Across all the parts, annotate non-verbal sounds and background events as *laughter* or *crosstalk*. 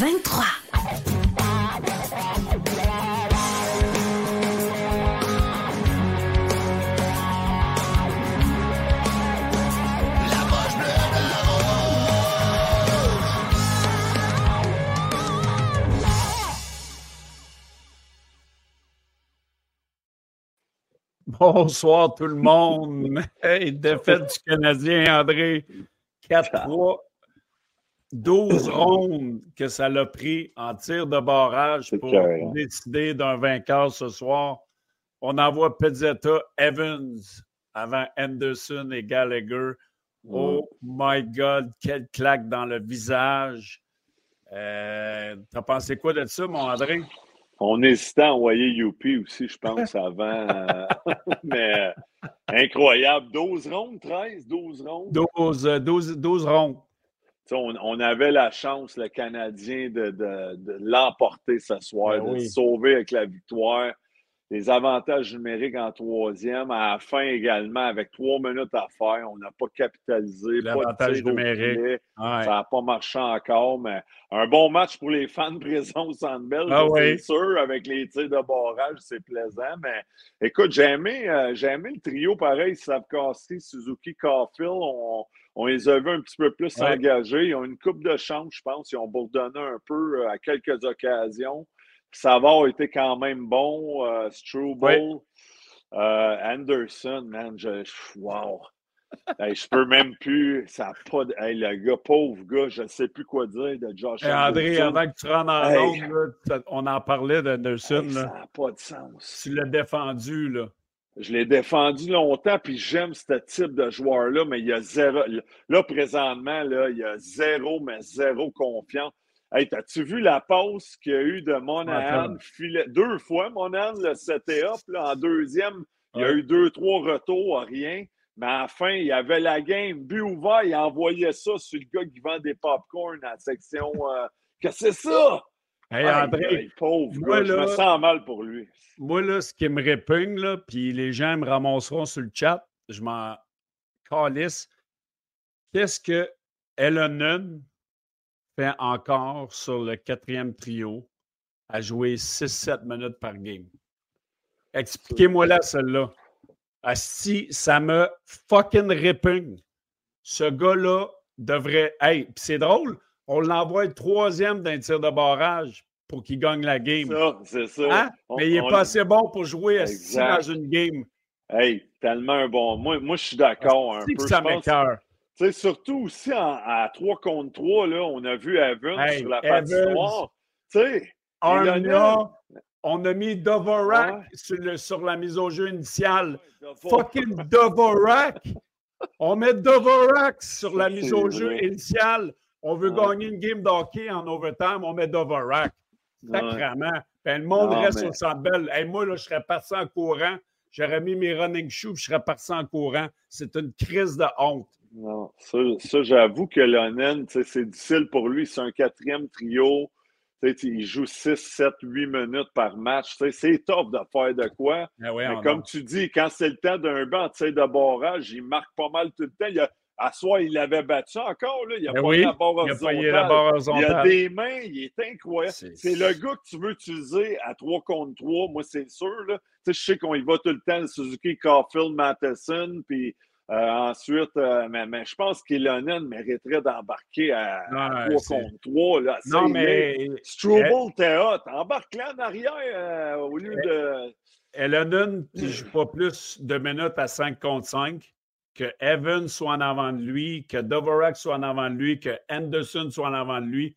23. Bonsoir tout le monde. Hey, défaite du Canadien, André. 4-3. 12 *coughs* rondes que ça l'a pris en tir de barrage pour décider d'un vainqueur ce soir. On envoie Pizzetta Evans avant Anderson et Gallagher. Oh my God, quelle claque dans le visage. Euh, T'as pensé quoi de ça, mon André? On hésitait à envoyer Youpi aussi, je pense, *laughs* avant. Euh, mais euh, incroyable. 12 rondes, 13, 12 rondes. 12, 12, 12 rondes. On, avait la chance, le Canadien, de, l'emporter ce soir, ben de se sauver avec la victoire les avantages numériques en troisième. À la fin également, avec trois minutes à faire, on n'a pas capitalisé. L'avantage numérique. Ça n'a pas marché encore, mais un bon match pour les fans présents au Centre ah c'est sûr. Avec les tirs de barrage, c'est plaisant. Mais écoute, j'ai aimé, euh, le trio pareil, Savkowski, Suzuki, Caulfield. On, on, les a vus un petit peu plus engagés. Ils ont une coupe de chance, je pense. Ils ont bourdonné un peu euh, à quelques occasions. Savard était quand même bon. Euh, Struble, euh, Anderson, man, je, wow. je peux même plus. Ça pas de, le gars, pauvre gars, je ne sais plus quoi dire de Josh André, avant que tu rentres en hey. on en parlait d'Anderson. ça n'a pas de sens. Tu l'as défendu, là. Je l'ai défendu longtemps, puis j'aime ce type de joueur-là, mais il y a zéro. Là, présentement, là, il y a zéro, mais zéro confiance. Hey, t'as-tu vu la pause qu'il y a eu de Monahan? Deux fois, Monahan le seté up. en deuxième, il y a eu deux, trois retours, rien. Mais à la fin, il y avait la game, but ouvert, il envoyait ça sur le gars qui vend des popcorn à la section. Euh, que c'est ça? Hey, André, pauvre gars, je me sens mal pour lui. Moi, là, ce qui me répugne, là, puis les gens me ramasseront sur le chat, je m'en calisse. Qu'est-ce que Elon fait encore sur le quatrième trio à jouer 6-7 minutes par game. Expliquez-moi là celle-là. Si ça me fucking répugne. Ce gars-là devrait. Hey, c'est drôle, on l'envoie le troisième d'un tir de barrage pour qu'il gagne la game. C'est ça, hein? Mais il n'est pas assez bon pour jouer dans une game. Hey, tellement un bon. Moi, moi je suis d'accord un peu. Ça m'écœure surtout aussi à 3 contre 3, là, on a vu Evans sur la patinoire. on a mis Dovorak sur, la mise au jeu initiale. Fucking Dovorak! on met Dovorak sur la mise au jeu initiale. On veut gagner une game d'hockey en overtime, on met Dovorak. Sacrement. Ben, le monde reste au centre Et moi, là, je serais parti en courant. J'aurais mis mes running shoes, je serais parti en courant. C'est une crise de honte. Non, ça, j'avoue que Lonen, c'est difficile pour lui. C'est un quatrième trio. Il joue 6, 7, 8 minutes par match. C'est top de faire de quoi. Ah Mais comme tu dis, quand c'est le temps d'un banc de barrage, il marque pas mal tout le temps. Il a, à soi, il l'avait battu encore. Là. Il a ben pas la barre horizontale. Il a des mains, il est incroyable. C'est le gars que tu veux utiliser à 3 contre 3, moi, c'est sûr. Là. Je sais qu'on y va tout le temps, Suzuki, Caulfield, Matheson, puis ensuite, euh, mais, je pense qu'Ilonen mériterait d'embarquer à, 3 contre 3. Là, non, mais. Struble, t'es hot. Embarque là en arrière euh, au lieu de. Elonen ne joue pas plus de minutes à 5 contre 5. Que Evans soit en avant de lui, que Dvorak soit en avant de lui, que Anderson soit en avant de lui.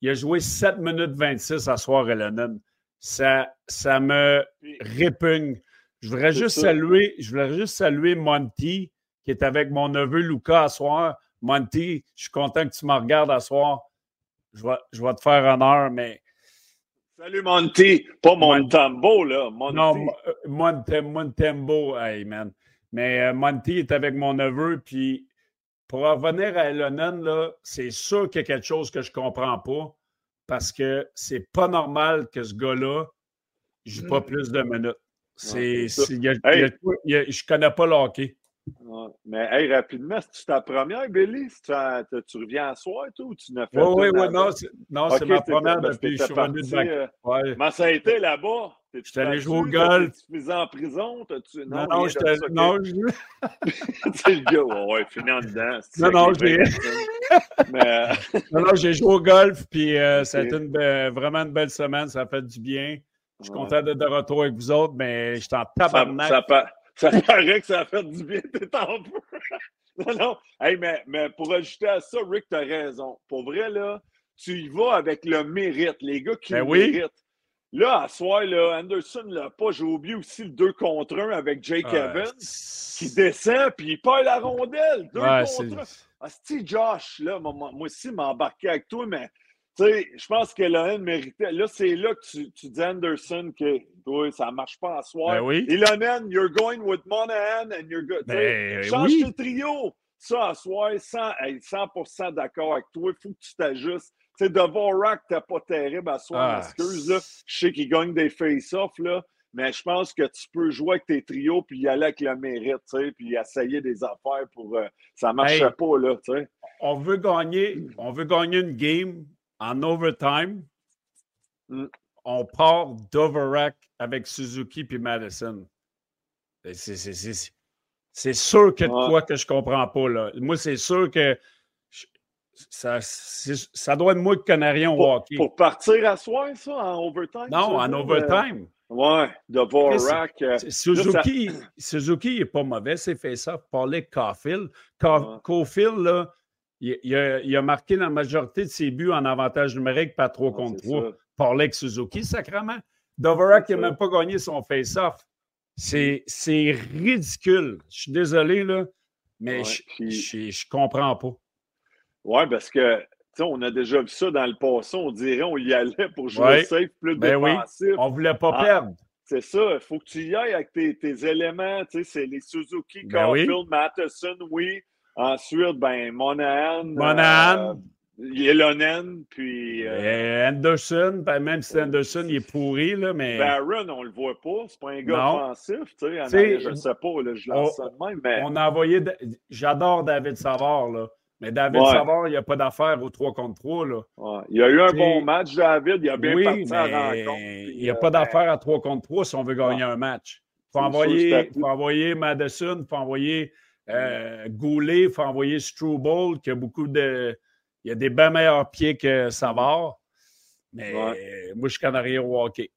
Il a joué 7 minutes 26 à soir, Elonen. Ça, ça me répugne. Je voudrais juste saluer, je voudrais juste saluer Monty, qui est avec mon neveu Lucas à soir. Monty, je suis content que tu me regardes à soir. Je vais, je vais te faire honneur, mais. Salut Monty, pas Montembo, là. Monty. Non, Monte, Montembo, hey man. Mais euh, Monty est avec mon neveu, puis pour revenir à Elonen, là, c'est sûr qu'il y a quelque chose que je ne comprends pas parce que c'est pas normal que ce gars-là joue pas plus de minutes. C'est, je ne connais pas le hockey. Mais hey, rapidement, c'est ta première, Billy? Tu, tu, reviens à soir, toi, ou tu n'as fait Oui, oui, oui, non, c'est, non, c'est ma première depuis que je suis revenu de euh, ouais. Comment ça a été là-bas? Je suis allé jouer au golf. Tu faisais en prison? -tu... Non, non, non j'étais. Non, je. *laughs* c'est le gars, ouais, ouais, fini en dedans. Non, non, j'ai. *laughs* Mais... non, non, j'ai joué au golf, puis euh, *laughs* ça a été une vraiment une belle semaine. Ça a fait du bien. Je suis content d'être de retour avec vous autres, mais j'étais en tabarnak. Ça, ça, *laughs* ça paraît que ça a fait du bien, t'es en feu. *laughs* non, non. Hey, mais, mais pour ajouter à ça, Rick, t'as raison. Pour vrai, là, tu y vas avec le mérite. Les gars qui ben méritent. Là, à soir, là, Anderson l'a pas. J'ai oublié aussi le 2 contre 1 avec Jake Evans qui descend puis il perd la rondelle. 2 ouais, contre 1. Ah, Josh, là, moi, moi aussi, m'embarquer avec toi, mais tu sais, je pense que Lohan méritait. Là, c'est là que tu, tu, dis Anderson que oui, ça ne marche pas à soir. Ben oui. Et Lohan, you're going with Monahan and you're good. Ben, change oui. le trio. Ça, à soir, 100, 100 d'accord avec toi. Il faut que tu t'ajustes. Tu sais, Dvorak, t'es pas terrible à soir, Ah, excuse. Là. Je sais qu'il gagne des face-offs, là. Mais je pense que tu peux jouer avec tes trios puis y aller avec le mérite, tu sais, puis essayer des affaires pour. Euh, ça ne marchait Hey. pas, là, tu sais. On veut gagner, on veut gagner une game en overtime. On part d'Overack avec Suzuki puis Madison. C'est- sûr a de quoi que je comprends pas. Là. Moi, c'est sûr que je- ça, ça doit être moi qui connais rien au Pour, hockey. pour partir à soir, ça, en overtime? non, en dire? overtime. Euh, ouais, Dvorak. euh, Suzuki, Suzuki n'est pas mauvais, c'est fait ça. Parler Caulfield. Ca- Ouais. Caulfield, là, il, il a, il a marqué la majorité de ses buts en avantage numérique, pas 3 Ouais, contre c'est 3. ça. Parler avec Suzuki, sacrement. C'est n'a même pas gagné son face-off. C'est ridicule. Je suis désolé, là, mais Ouais, je- puis- je comprends pas. Ouais, parce que, on a déjà vu ça dans le passé. On dirait on y allait pour jouer Ouais. safe, plus Ben oui. défensif. On ne voulait pas Ah, perdre. C'est ça, il faut que tu y ailles avec tes, tes éléments. Tu sais, c'est les Suzuki, Ben oui. Caulfield, Matheson, oui. Ensuite, ben, Monahan. Monahan. euh, Ylonen, puis euh, Euh, Anderson, ben, même si Anderson il est pourri, là, mais Barron, on le voit pas. C'est pas un gars Non. offensif. Tu sais, je ne sais pas, là, je lance on- ça de même, mais on a envoyé. J'adore David Savard, là. Mais David Ouais. Savard, il n'y a pas d'affaire au 3 contre 3. Là. ouais, il y a eu un bon match, David. Il a bien oui, parti à la rencontre. il n'y a euh, pas ben, d'affaire à 3 contre 3 si on veut gagner un match. Il faut envoyer, faut envoyer Madison, il faut envoyer euh, Goulet, il faut envoyer Struble, qui a beaucoup de. Il a des bien meilleurs pieds que Savard. Mais moi, je connais rien au hockey.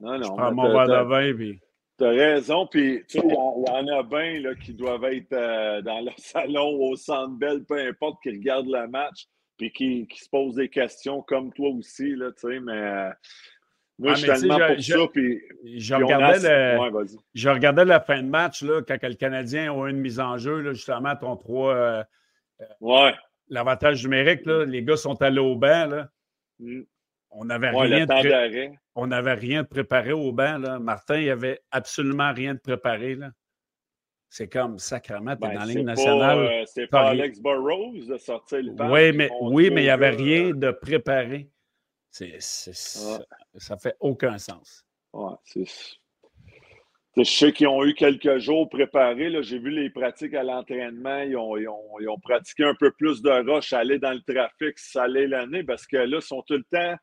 Non, Je non, prends mais mon t'as- verre de t'as- vin. Puis... T'as raison, puis tu sais, il y, en- il y en a bien là, qui doivent être euh, dans leur *laughs* salon au centre belle, peu importe, qui regardent le match, puis qui, qui se posent des questions comme toi aussi, là, tu sais, mais euh, moi, Ah, je suis tu sais, tellement je- pour je- ça, puis, Je puis regardais, a- le, Ouais, vas-y. je regardais la fin de match là, quand le Canadien a une mise en jeu, là, justement, ton 3, euh, Ouais. l'avantage numérique, là, les gars sont allés au banc. Là. Mm. On n'avait Ouais, rien, de on rien de préparé au banc. Là. Martin, il n'y avait absolument rien de préparé. Là. C'est comme sacrement, tu es Ben, dans la pas, nationale. euh, c'est pas. Alex Burrows de sortir le banc. oui, mais, oui, mais il n'y avait rien euh, de préparé. C'est, c'est- ça- Ça fait aucun sens. Ouais, c'est. Je sais qu'ils ont eu quelques jours préparés. là. J'ai vu les pratiques à l'entraînement. Ils ont, ils, ont, ils ont pratiqué un peu plus de rush, aller dans le trafic, saler l'année, parce que là, ils sont tout le temps.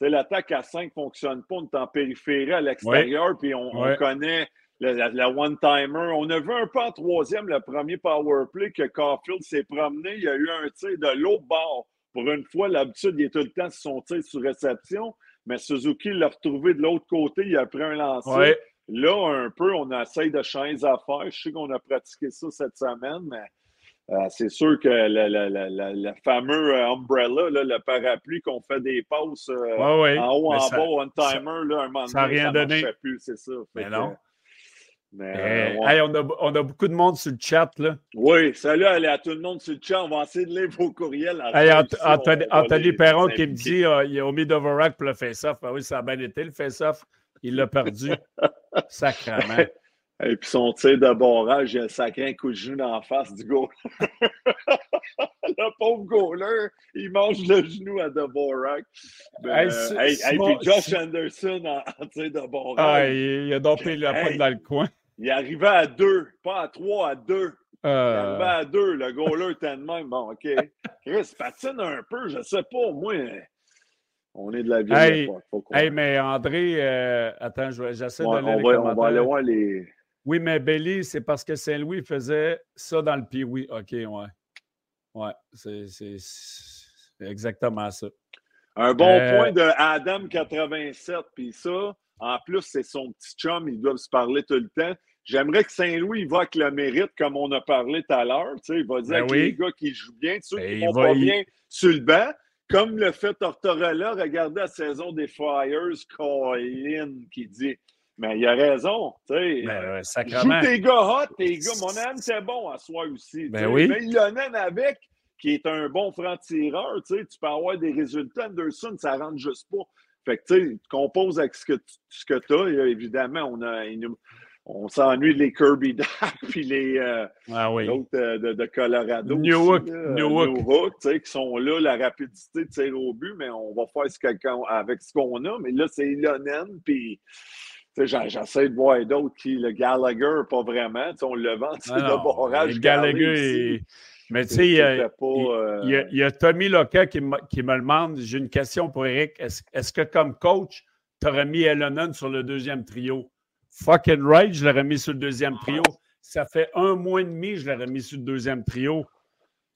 L'attaque à 5 ne fonctionne pas. On est en périphérie à l'extérieur, puis on, connaît la, la- la one-timer. On a vu un peu en troisième le premier power play que Caulfield s'est promené. Il y a eu un tir de l'autre bord. Pour une fois, l'habitude, il est tout le temps sur son tir sur réception. Mais Suzuki l'a retrouvé de l'autre côté. Il a pris un lancer. Ouais. Là, un peu, on essaye de changer les affaires. Je sais qu'on a pratiqué ça cette semaine, mais euh, c'est sûr que le, le- le- le- le fameux euh, umbrella, là, le parapluie qu'on fait des passes euh, Ouais, ouais. en haut, Mais en ça- bas, one timer, là, un moment ça donné, rien ça donné. marchait plus, c'est ça. Fait Mais que, non. Mais, euh, hey, on, a, on, a, beaucoup de monde sur le chat. Là. Oui, salut à tout le monde sur le chat. On va essayer de lire vos courriels. Hey, Anthony, Anthony Perron qui me dit euh, il a omis d'Overack pour le face-off. Ah oui, ça a bien été le face-off. Il l'a perdu. *laughs* Sacrement. Et puis son tir de barrage, il a sacré un coup de genou dans la face du goal. *laughs* le pauvre goaler, il mange le genou à Dvorak. Hey, hey, puis Josh Anderson en, tir de barrage. Ah, il, a dompé la pointe dans le coin. Il arrivait à deux, pas à trois, à deux. Il euh. arrivait à deux, le goaler était de même. Bon, OK. *laughs* Chris, patine un peu, je sais pas, moi. On est de la vieille hey, Hey, mais André, euh, attends, j'essaie de lire on, on va aller voir les. Oui, mais Belly, c'est parce que Saint-Louis faisait ça dans le pee Oui, OK, ouais. Ouais, c'est exactement ça. Un bon euh, point de Adam87, puis ça, en plus, c'est son petit chum, ils doivent se parler tout le temps. J'aimerais que Saint-Louis va avec le mérite, comme on a parlé tout à l'heure. Il va dire ben les gars qui jouent bien, ceux ben, qui vont pas bien sur le banc, comme le fait Tortorella, regardez la saison des Flyers, Colin qui dit mais il a raison. Tu sais, ben, joue tes gars hot, tes gars. Mon âme, c'est bon à soi aussi. Ben oui. Mais Yonan avec, qui est un bon franc-tireur, tu peux avoir des résultats. Anderson, ça rentre juste pas. Fait que tu composes avec ce que tu as. Évidemment, on a. On s'ennuie les Kirby *laughs* Duck puis les euh, ah oui. autres euh, de, de, Colorado. New Hook. New Hook. tu sais, qui sont là, la rapidité de tirer au but, mais on va faire ce avec ce qu'on a. Mais là, c'est Ilonen, puis J'essaie de voir d'autres qui, le Gallagher, pas vraiment. on le vend, c'est le barrage. Le Gallagher, mais tu sais, il, y a Tommy Loca qui, qui, me demande j'ai une question pour Eric. Est-ce que comme coach, tu aurais mis Elonon sur le deuxième trio? Fucking right, je l'aurais mis sur le deuxième trio. Ça fait un mois et demi, je l'aurais mis sur le deuxième trio.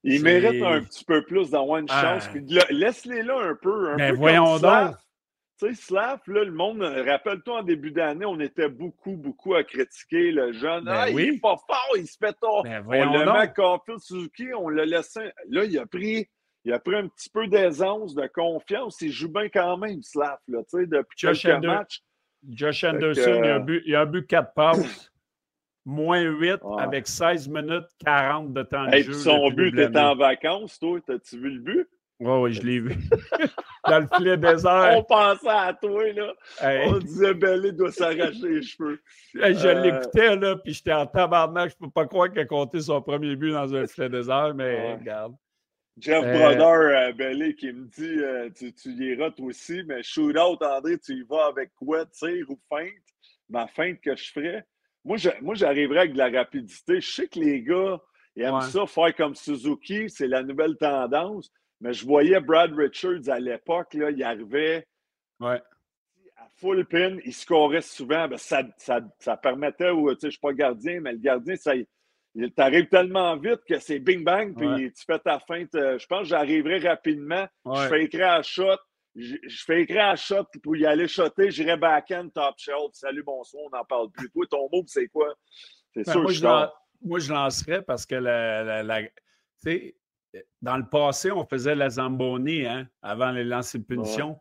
Il mérite un petit peu plus d'avoir une ah. chance. Laisse-les là un peu. Un mais voyons donc. Tu sais, Slav, là, le monde, rappelle-toi, en début d'année, on était beaucoup, beaucoup à critiquer le jeune. Ben ah, il est pas fort, il se fait tort. Ben, on le met Suzuki, on l'a laissé. Là, il a pris. Il a pris un petit peu d'aisance, de confiance. Il joue bien quand même, Slav, là, tu sais, depuis Josh quelques matchs. Josh Anderson, il, a bu, il a bu 4 passes, moins 8 avec 16 minutes 40 de temps de jeu. Son but, était en vacances, toi. T'as-tu vu le but? Oui, oui, je l'ai vu. *laughs* Dans le filet désert. *laughs* On pensait à toi, là. On disait, Bellé doit s'arracher les cheveux. je euh, l'écoutais, là, puis j'étais en tabarnak. Je ne peux pas croire qu'il a compté son premier but dans un filet désert, mais regarde. Jeff euh... Brodeur, euh, qui me dit euh, tu, tu iras toi aussi, mais shootout, André, tu y vas avec quoi, tir ou feinte? Ma feinte que je ferais. Moi, j'arriverais avec de la rapidité. Je sais que les gars, ils aiment ça, faire comme Suzuki, c'est la nouvelle tendance. Mais je voyais Brad Richards à l'époque, il arrivait à full pin, il scorait souvent. Ben, ça, ça, ça, permettait, tu sais, je ne suis pas gardien, mais le gardien, ça, il t'arrive tellement vite que c'est bing bang, puis tu fais ta feinte. Euh, je pense que j'arriverai rapidement. Je fais écrire à shot. Je, fais écrire à shot pour y aller shotter. J'irai backhand, top shelf. Salut, bonsoir, on n'en parle plus. Toi, ton mot, c'est quoi? C'est ben, sûr moi, je, moi, je lancerais parce que la, la, dans le passé, on faisait la Zamboni hein, avant les lancers de punition.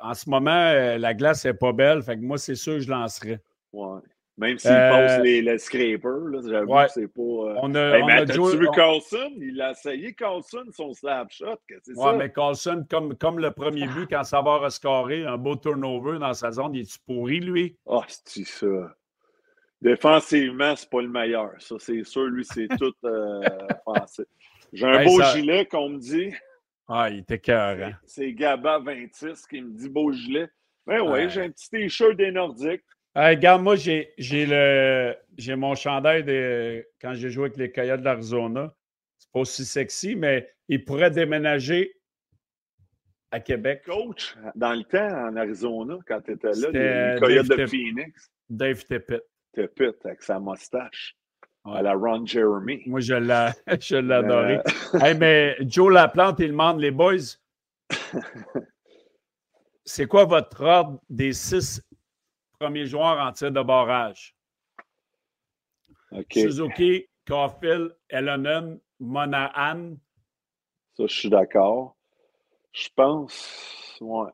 En ce moment, euh, la glace n'est pas belle. Fait que moi, c'est sûr que je lancerais. Ouais. Même s'il euh, les, le scraper, j'avoue c'est pas. Euh... On a, on a tu vu Carlson? Il a essayé Carlson, son slap shot. Oui, mais Carlson, comme, comme le premier but, quand ça va rescorer, un beau turnover dans sa zone, il est-tu pourri, lui? Ah, oh, c'est ça? Défensivement, c'est pas le meilleur. Ça, c'est sûr, lui, c'est *laughs* tout euh, français. J'ai un beau gilet qu'on me dit. Ah, il était cœur. Hein. C'est Gaba 26 qui me dit beau gilet. Ben oui, j'ai un petit t-shirt des Nordiques. regarde, moi, j'ai le j'ai mon chandail de quand j'ai joué avec les Coyotes de l'Arizona. C'est pas aussi sexy, mais il pourrait déménager à Québec. Coach, dans le temps, en Arizona, quand tu étais là, les, Coyotes de Phoenix. Dave Tippett. Tippett, avec sa moustache à la Ron Jeremy. Moi, je *laughs* l'ai adoré. Euh, mais Joe Laplante, il demande les boys. *laughs* C'est quoi votre ordre des six premiers joueurs en tir de barrage? Suzuki, Caulfield, Ellenon, Monahan. Ça, je suis d'accord. Je pense. Ouais.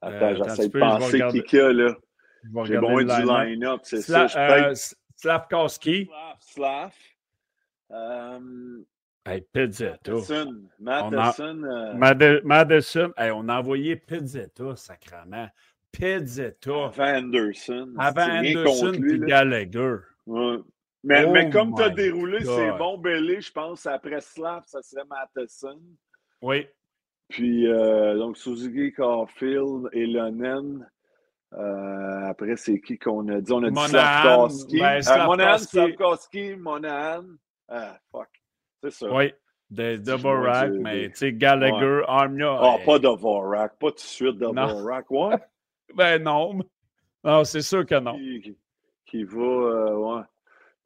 Attends, euh, j'essaie de penser qui y a là. J'ai le du line-up. c'est ça. Euh, Slavkowski. Slav, Slav. Euh, Hey, Pizzetta. Matheson. Matheson. euh, Mad- Madison. Hey, on a envoyé Pizzetta, sacrament. Pizzetta. avant Anderson. Avant Anderson lui. Gallagher. Ouais. Mais, Oh mais comme tu as déroulé, c'est bon, Belé, je pense, après Slav, ça serait Matheson. Oui. Puis, euh, donc, Suzuki, Caulfield, Elonen. Euh, après, c'est qui qu'on a dit? On a dit Monahan, Slavkowski. ben, Euh, Monahan, Slavkowski. Monahan. Ah, fuck. C'est ça. Oui. De Dvorak, mais tu sais, Gallagher, Armia. Ah, hey, pas de Vorak, pas tout de suite de Vorak. Ouais. *laughs* Ben non. Non, c'est sûr que non. Qui, va. euh, ouais.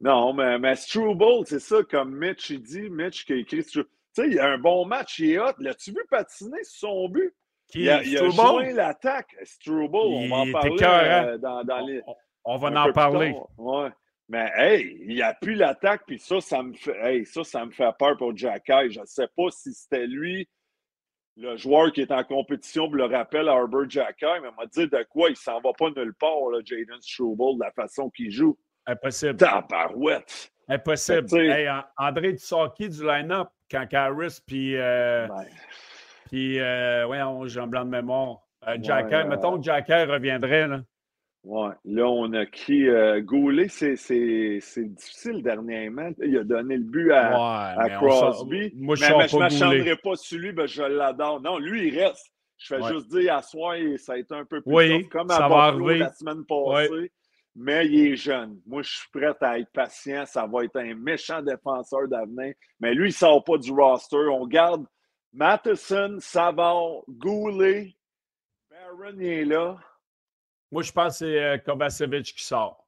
Non, mais, mais Struble, c'est ça, comme Mitch, il dit. Mitch qui a écrit. Tu sais, il a un bon match, il est hot. L'as-tu vu patiner sur son but? Qui il a, il a joint l'attaque. Struble, on va en parler euh, dans, dans les. On, on va en plus parler. Ouais. Mais hey, il appuie l'attaque, puis ça, ça me fait. Hey, ça, ça me fait peur pour Jacky. Je ne sais pas si c'était lui, le joueur qui est en compétition, pour le rappel à Herbert Jacky, mais il m'a dit de quoi il s'en va pas nulle part, là, Jaden Struble, de la façon qu'il joue. Impossible. Tabarouette! Impossible. Hey, André Tsaki du line-up, quand Harris puis. Euh, Ben, puis, euh, ouais, j'ai un blanc de mémoire. Euh, Jacky, euh, mettons que Jacky reviendrait. Là. ouais. Là, on a qui? Euh, Goulet, c'est difficile dernièrement. Il a donné le but à, ouais, à Crosby. Moi, je mais, ne je pas m'acharnerai sur lui, ben je l'adore. Non, lui, il reste. Je fais Ouais. juste dire, à soir, ça a été un peu plus Oui, tough, comme à arriver. la semaine passée. Mais il est jeune. Moi, je suis prêt à être patient. Ça va être un méchant défenseur d'avenir. Mais lui, il ne sort pas du roster. On garde Matheson, Savard, Goulet. Barron, il est là. Moi, je pense que c'est euh, Kovacevic qui sort.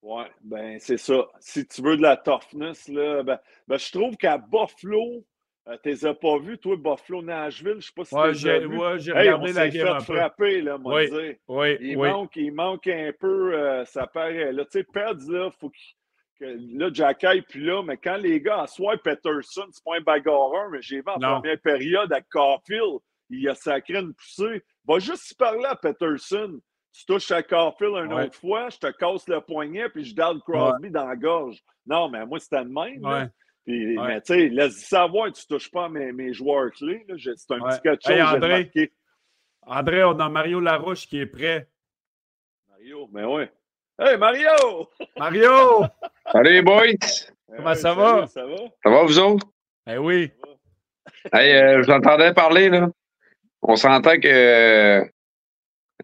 Ouais, ben c'est ça. Si tu veux de la toughness, là, ben, ben, je trouve qu'à Buffalo, euh, tu les as pas vus, toi, Buffalo, Nashville, je sais pas si Ouais, tu les as j'ai ouais, Hey, on regardé la game fait un peu. frapper, là, moi, Oui, dire. Oui, Il, oui. manque, il manque un peu, euh, ça paraît. Là, tu sais, Peds, là, faut qu'il- que, là, Jacky, puis là, mais quand les gars, à soir, Peterson, c'est pas un bagarreur, mais j'ai vu en Non. première période à Caulfield, il a sacré une poussée. Va juste y parler à Peterson. Tu touches à Caulfield une Ouais. autre fois, je te casse le poignet, puis je garde Crosby dans la gorge. Non, mais moi, c'était de même. Ouais. Puis. Mais tu sais, laisse savoir, tu touches pas à mes, mes joueurs clés. C'est un petit quelque chose Hey, André. André, on a Mario Larouche qui est prêt. Mario, mais ouais. Hey, Mario! Mario! Salut boys! Comment ça salut, va? Ça va? Ça va vous autres? Eh oui. Hey, euh, je vous entendais parler, là. On s'entend que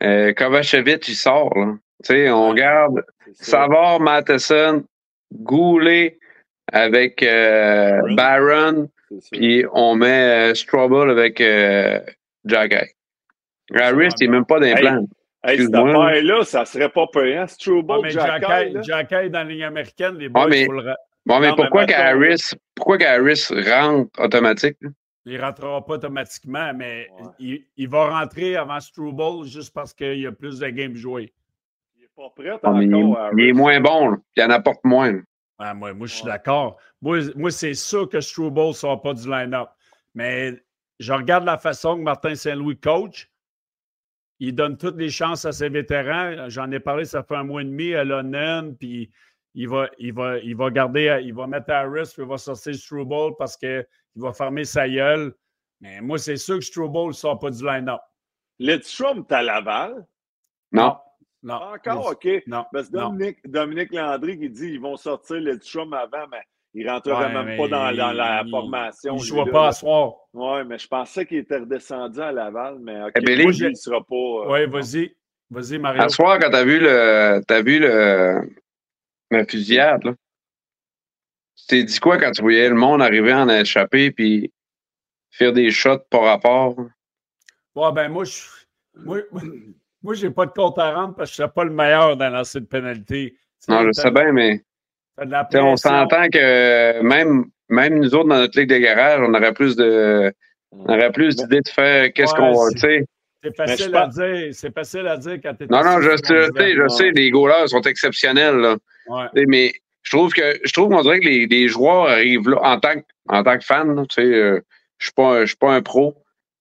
euh, Kovacevic, il sort, là. Tu sais, on Ouais. garde C'est ça. Savard, Matheson, Goulet avec euh, Barron. Puis on met euh, Strobel avec euh, Jacky. Harris, il n'est même pas d'implant. Hey, cette excuse-moi. affaire-là, ça serait pas payant. Struble, Ah, mais là. Jacky est dans la ligne américaine, les boys, Ah, mais- faut le Bon, mais pourquoi qu'Harris pourquoi qu'Harris rentre automatique? là? il ne rentrera pas automatiquement, mais Ouais. il, il va rentrer avant Struble juste parce qu'il y a plus de games joués. Il est pas prêt Ah, il, encore, est- Harris. il est moins bon, là. il en apporte moins. là. Ah, moi, moi, je suis Ouais. d'accord. Moi, moi c'est sûr que Struble ne sort pas du line-up. Mais je regarde la façon que Martin Saint-Louis coach. Il donne toutes les chances à ses vétérans. J'en ai parlé, ça fait un mois et demi à Lonen, puis il va, il va, il va garder, il va mettre Harris, puis il va sortir Struble parce qu'il va fermer sa gueule. Mais moi, c'est sûr que Struble ne sort pas du line-up. Lidstrom, t'as Laval? Non. Non. Encore, OK. Non. Parce que Dominique Landry qui dit qu'ils vont sortir Lidstrom avant, mais il ne rentrerait Ouais, même pas dans, dans la il- formation. Il ne là, pas à soir. Oui, mais je pensais qu'il était redescendu à Laval, mais OK. Eh, Billy, Moi, il ne sera pas. euh, Oui, vas-y. Vas-y, Mario. À soir, quand t'as vu le t'as vu le la fusillade, là, tu t'es dit quoi quand tu voyais le monde arriver en échappé puis faire des shots par rapport? Ouais, ben moi, je moi, moi, j'ai pas de compte à rendre parce que je ne suis pas le meilleur dans lancer de pénalité. Tu Non, je sais bien, mais de la on s'entend que même, même nous autres dans notre ligue de garage, on aurait plus de on aurait plus d'idées de faire qu'est-ce Ouais, qu'on c'est- facile à dire. C'est facile à dire quand tu Non, non, je, sais, je sais, les goalers sont exceptionnels, là. Ouais. Mais je trouve que je trouve qu'on dirait que les, les joueurs arrivent là en tant que, en tant que fan, euh, je suis pas un- je suis pas un pro.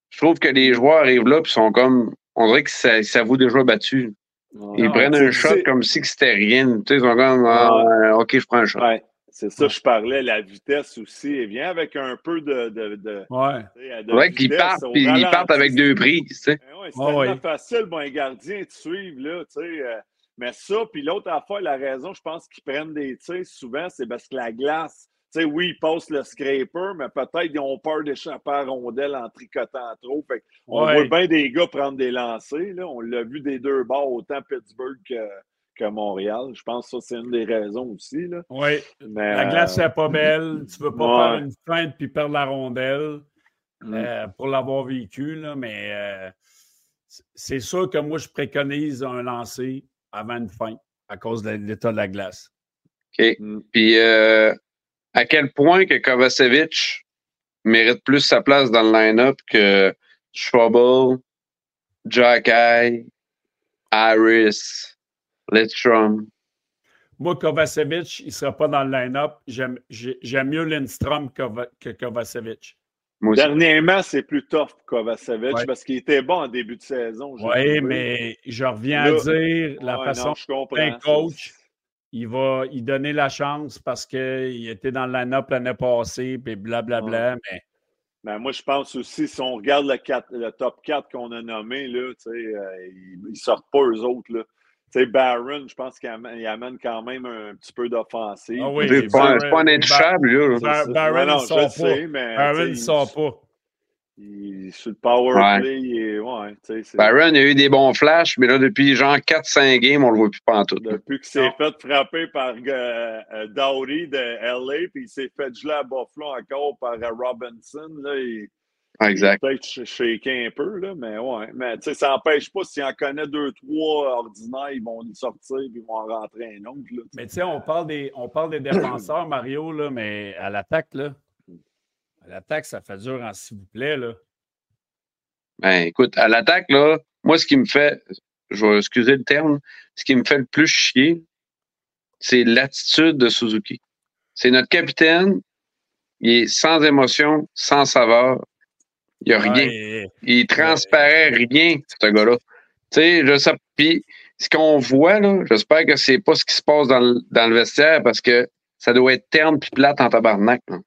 Je trouve que les joueurs arrivent là puis sont comme on dirait que ça, ça vaut déjà battu. Ils Non, prennent un shot comme si que c'était rien. Tu sais, ils sont comme, ah, OK, je prends un shot. Ouais, c'est ça, je parlais. La vitesse aussi. Elle vient avec un peu de. de, de, Ouais. de vrai qu'ils partent, puis ils partent avec deux prises, tu sais. Ben ouais, c'est tellement ouais. facile pour un gardien de suivre, là, tu sais. euh, mais ça, puis l'autre affaire, la raison, je pense qu'ils prennent des tirs souvent, c'est parce que la glace, sais, oui, ils passent le scraper, mais peut-être ils ont peur d'échapper à la rondelle en tricotant trop. Fait on Ouais. voit bien des gars prendre des lancers, là. On l'a vu des deux bords, autant Pittsburgh que, que Montréal. Je pense que ça, c'est une des raisons aussi, là. Oui. Mais, La glace euh, n'est pas belle. Tu ne veux pas ouais. faire une feinte puis perdre la rondelle Mm. euh, pour l'avoir vécu, là, mais euh, c'est sûr que moi, je préconise un lancer avant une feinte à cause de l'état de la glace. OK. Mm. Puis, euh, à quel point que Kovacevic mérite plus sa place dans le line-up que Trouble, Jacky, Harris, Lidstrom? Moi, Kovacevic, il ne sera pas dans le line-up. J'aime j'ai- j'aime mieux Lindstrom que Kovacevic. Dernièrement, c'est plus tough pour Kovacevic Ouais. parce qu'il était bon en début de saison. Oui, mais je reviens Là- à dire la Ouais, façon comprends. un coach, il va y donner la chance parce qu'il était dans le line-up l'année passée, puis blablabla. Mais Ben, moi, je pense aussi, si on regarde le, top 4 qu'on a nommé, là, tu sais, euh, ils ne sortent pas eux autres. Là. Tu sais, Barron, je pense qu'il amène, il amène quand même un petit peu d'offensive. Ah oui, C'est pas, pas un intouchable. Barron, il je sort le pas. ne sort pas. Il- sur le power Ouais. play, il est- ouais, Byron, a eu des bons flashs, mais là, depuis genre 4-5 games, on le voit plus pantoute. Depuis qu'il s'est fait frapper par euh, euh, Dowdy de LA, puis il s'est fait geler à Buffalo encore par euh, Robinson, là, il, Ah, Exact. peut-être sh- shaké un peu, là, mais ouais. Mais tu sais, ça n'empêche pas, s'il en connaît deux, trois ordinaires, ils vont le sortir et ils vont en rentrer un autre. Là, Mais tu sais, on parle des, on parle des défenseurs, Mario, là, mais à l'attaque, là, l'attaque, ça fait dur en s'il vous plaît. Là. Ben, écoute, à l'attaque, là, moi, ce qui me fait, je vais excuser le terme, ce qui me fait le plus chier, c'est l'attitude de Suzuki. C'est notre capitaine, il est sans émotion, sans saveur, il n'y a rien. Ouais, Il transparaît rien, ce gars-là. Tu sais, je sais, puis ce qu'on voit, là, j'espère que c'est pas ce qui se passe dans le, dans le vestiaire parce que ça doit être terne puis plate en tabarnak. là.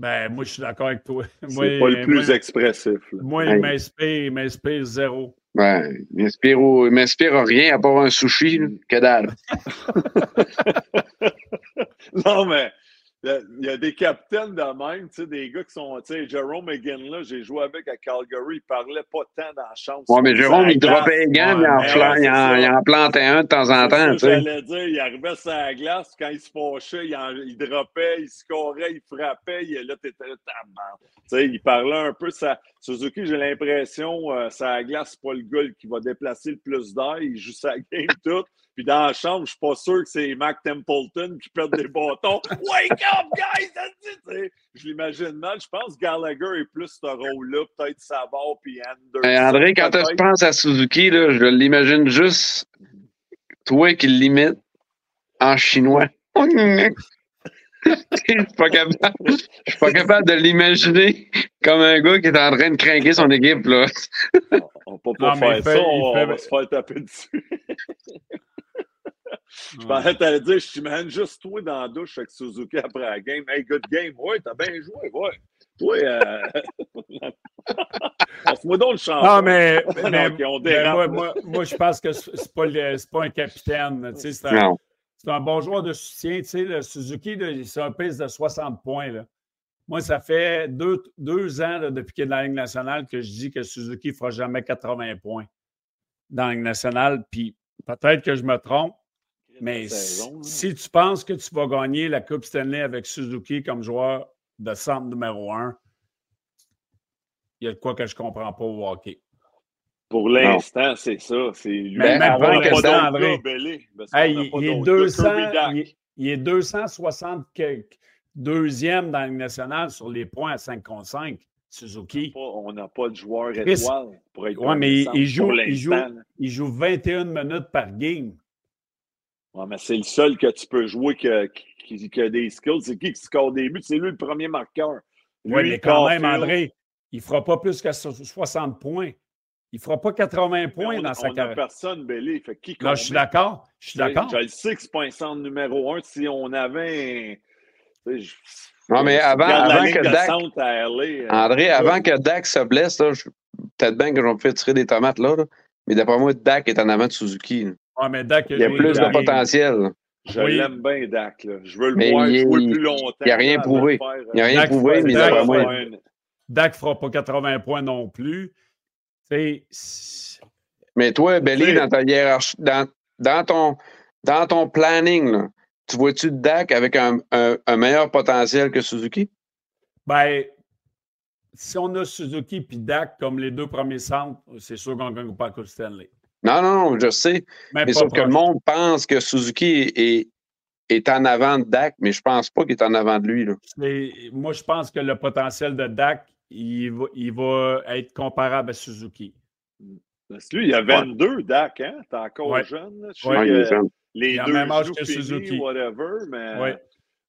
Ben, moi, je suis d'accord avec toi. *laughs* c'est Moi, pas le plus moi, expressif. là. moi, il m'inspire, il m'inspire zéro. Ouais, il m'inspire, au- il m'inspire à rien à part un sushi, là, que dalle. *laughs* Non, mais il y a des capitaines de même, tu sais, des gars qui sont, tu sais, Jerome McGinn, j'ai joué avec à Calgary, il parlait pas tant dans la chambre. Ouais, mais sa il glace. droppait les gants, il en, plantait un de temps en temps, tu sais. j'allais dire, il arrivait sur la glace, quand il se fâchait, il, en- il droppait, il scorait, il frappait, il, là, t'étais là, tabarnak. Tu sais, il parlait un peu, ça, Suzuki, j'ai l'impression, euh, sa glace, pas le gars qui va déplacer le plus d'air, il joue sa *laughs* game toute. Puis dans la chambre, je suis pas sûr que c'est Mac Templeton qui pète des bâtons. *laughs* Wake up, guys! Je l'imagine mal. Je pense que Gallagher est plus ce rôle-là, peut-être Savard puis Anderson. Hey, André, quand tu peut-être. penses à Suzuki, là, je l'imagine juste toi qui l'imites en chinois. *laughs* Je suis pas capable, je suis pas capable de l'imaginer comme un gars qui est en train de craquer son équipe. Là. On peut Non, pas mais faire fait- ça, on, il fait- on va se faire taper dessus. *laughs* Je pensais que t'allais dire, je t'imagine juste toi dans la douche avec Suzuki après la game. Hey, good game. Ouais, t'as bien joué, ouais. Toi, euh... *laughs* Passe-moi donc le champion. Non, mais, mais- Ok, on mais dérape, moi, moi, moi, je pense que c'est pas, le- pas un capitaine. tu sais, C'est un, Non. C'est un bon joueur de soutien. Tu sais, le Suzuki, c'est un piste de 60 points. là. Moi, ça fait deux, deux ans là, depuis qu'il est dans la Ligue nationale que je dis que Suzuki ne fera jamais 80 points dans la Ligue nationale. Puis peut-être que je me trompe, mais Saison, là. si tu penses que tu vas gagner la Coupe Stanley avec Suzuki comme joueur de centre numéro un, il y a de quoi que je ne comprends pas au hockey. Pour l'instant, c'est ça. C'est lui. Hey, n'a il, est d'autres gars. 200, Kirby Dack. il, est- il est 260 quelques- deuxième dans la Ligue nationale sur les points à 5 contre 5, Suzuki. On n'a pas de joueur étoile pour être Ouais, mais il- premier il centre joue- pour il joue-. Il joue 21 minutes par game. Ouais, mais c'est le seul que tu peux jouer que- qui, a des skills. C'est qui qui score des buts? C'est lui le premier marqueur. Oui, mais quand même, André, il ne fera pas plus que so- 60 points. Il ne fera pas 80 Mais points on, dans sa on a carrière. personne, Belly. Fait qui Là, qu'on je suis d'accord. Je suis d'accord. Je le sais que pas un centre numéro un. Si on avait un. je- Non, mais avant- avant que Dak- euh, André, avant que Dak se blesse, je- peut-être bien que je vais me faire tirer des tomates là, là. mais d'après moi, Dak est en avant de Suzuki. là. Ouais, mais Dak, Il y a plus de potentiel. je oui. l'aime bien, Dak. là. Je veux le Mais voir il- plus longtemps. il a rien là, prouvé. faire, euh, Il n'a rien Dak prouvé, fait- mais Dak ne fera pas 80 points non plus. Mais toi, Belly, dans ta hiérarchie, dans, dans ton, dans ton planning, là, tu vois-tu Dak avec un, un- un meilleur potentiel que Suzuki? Ben, si on a Suzuki et Dak comme les deux premiers centres, c'est sûr qu'on ne gagne pas Coupe Stanley. Non, non, non, je sais. Mais sauf que le monde pense que Suzuki est, est en avant de Dak, mais je pense pas qu'il est en avant de lui. Là. Moi, je pense que le potentiel de Dak, il va, il va être comparable à Suzuki. Parce que lui, il a 22, Dak, hein? T'es encore Ouais. jeune. là. Je sais Ouais, Ouais, que il est jeune. les Il a deux le même âge que finis, Suzuki. whatever, mais... Ouais.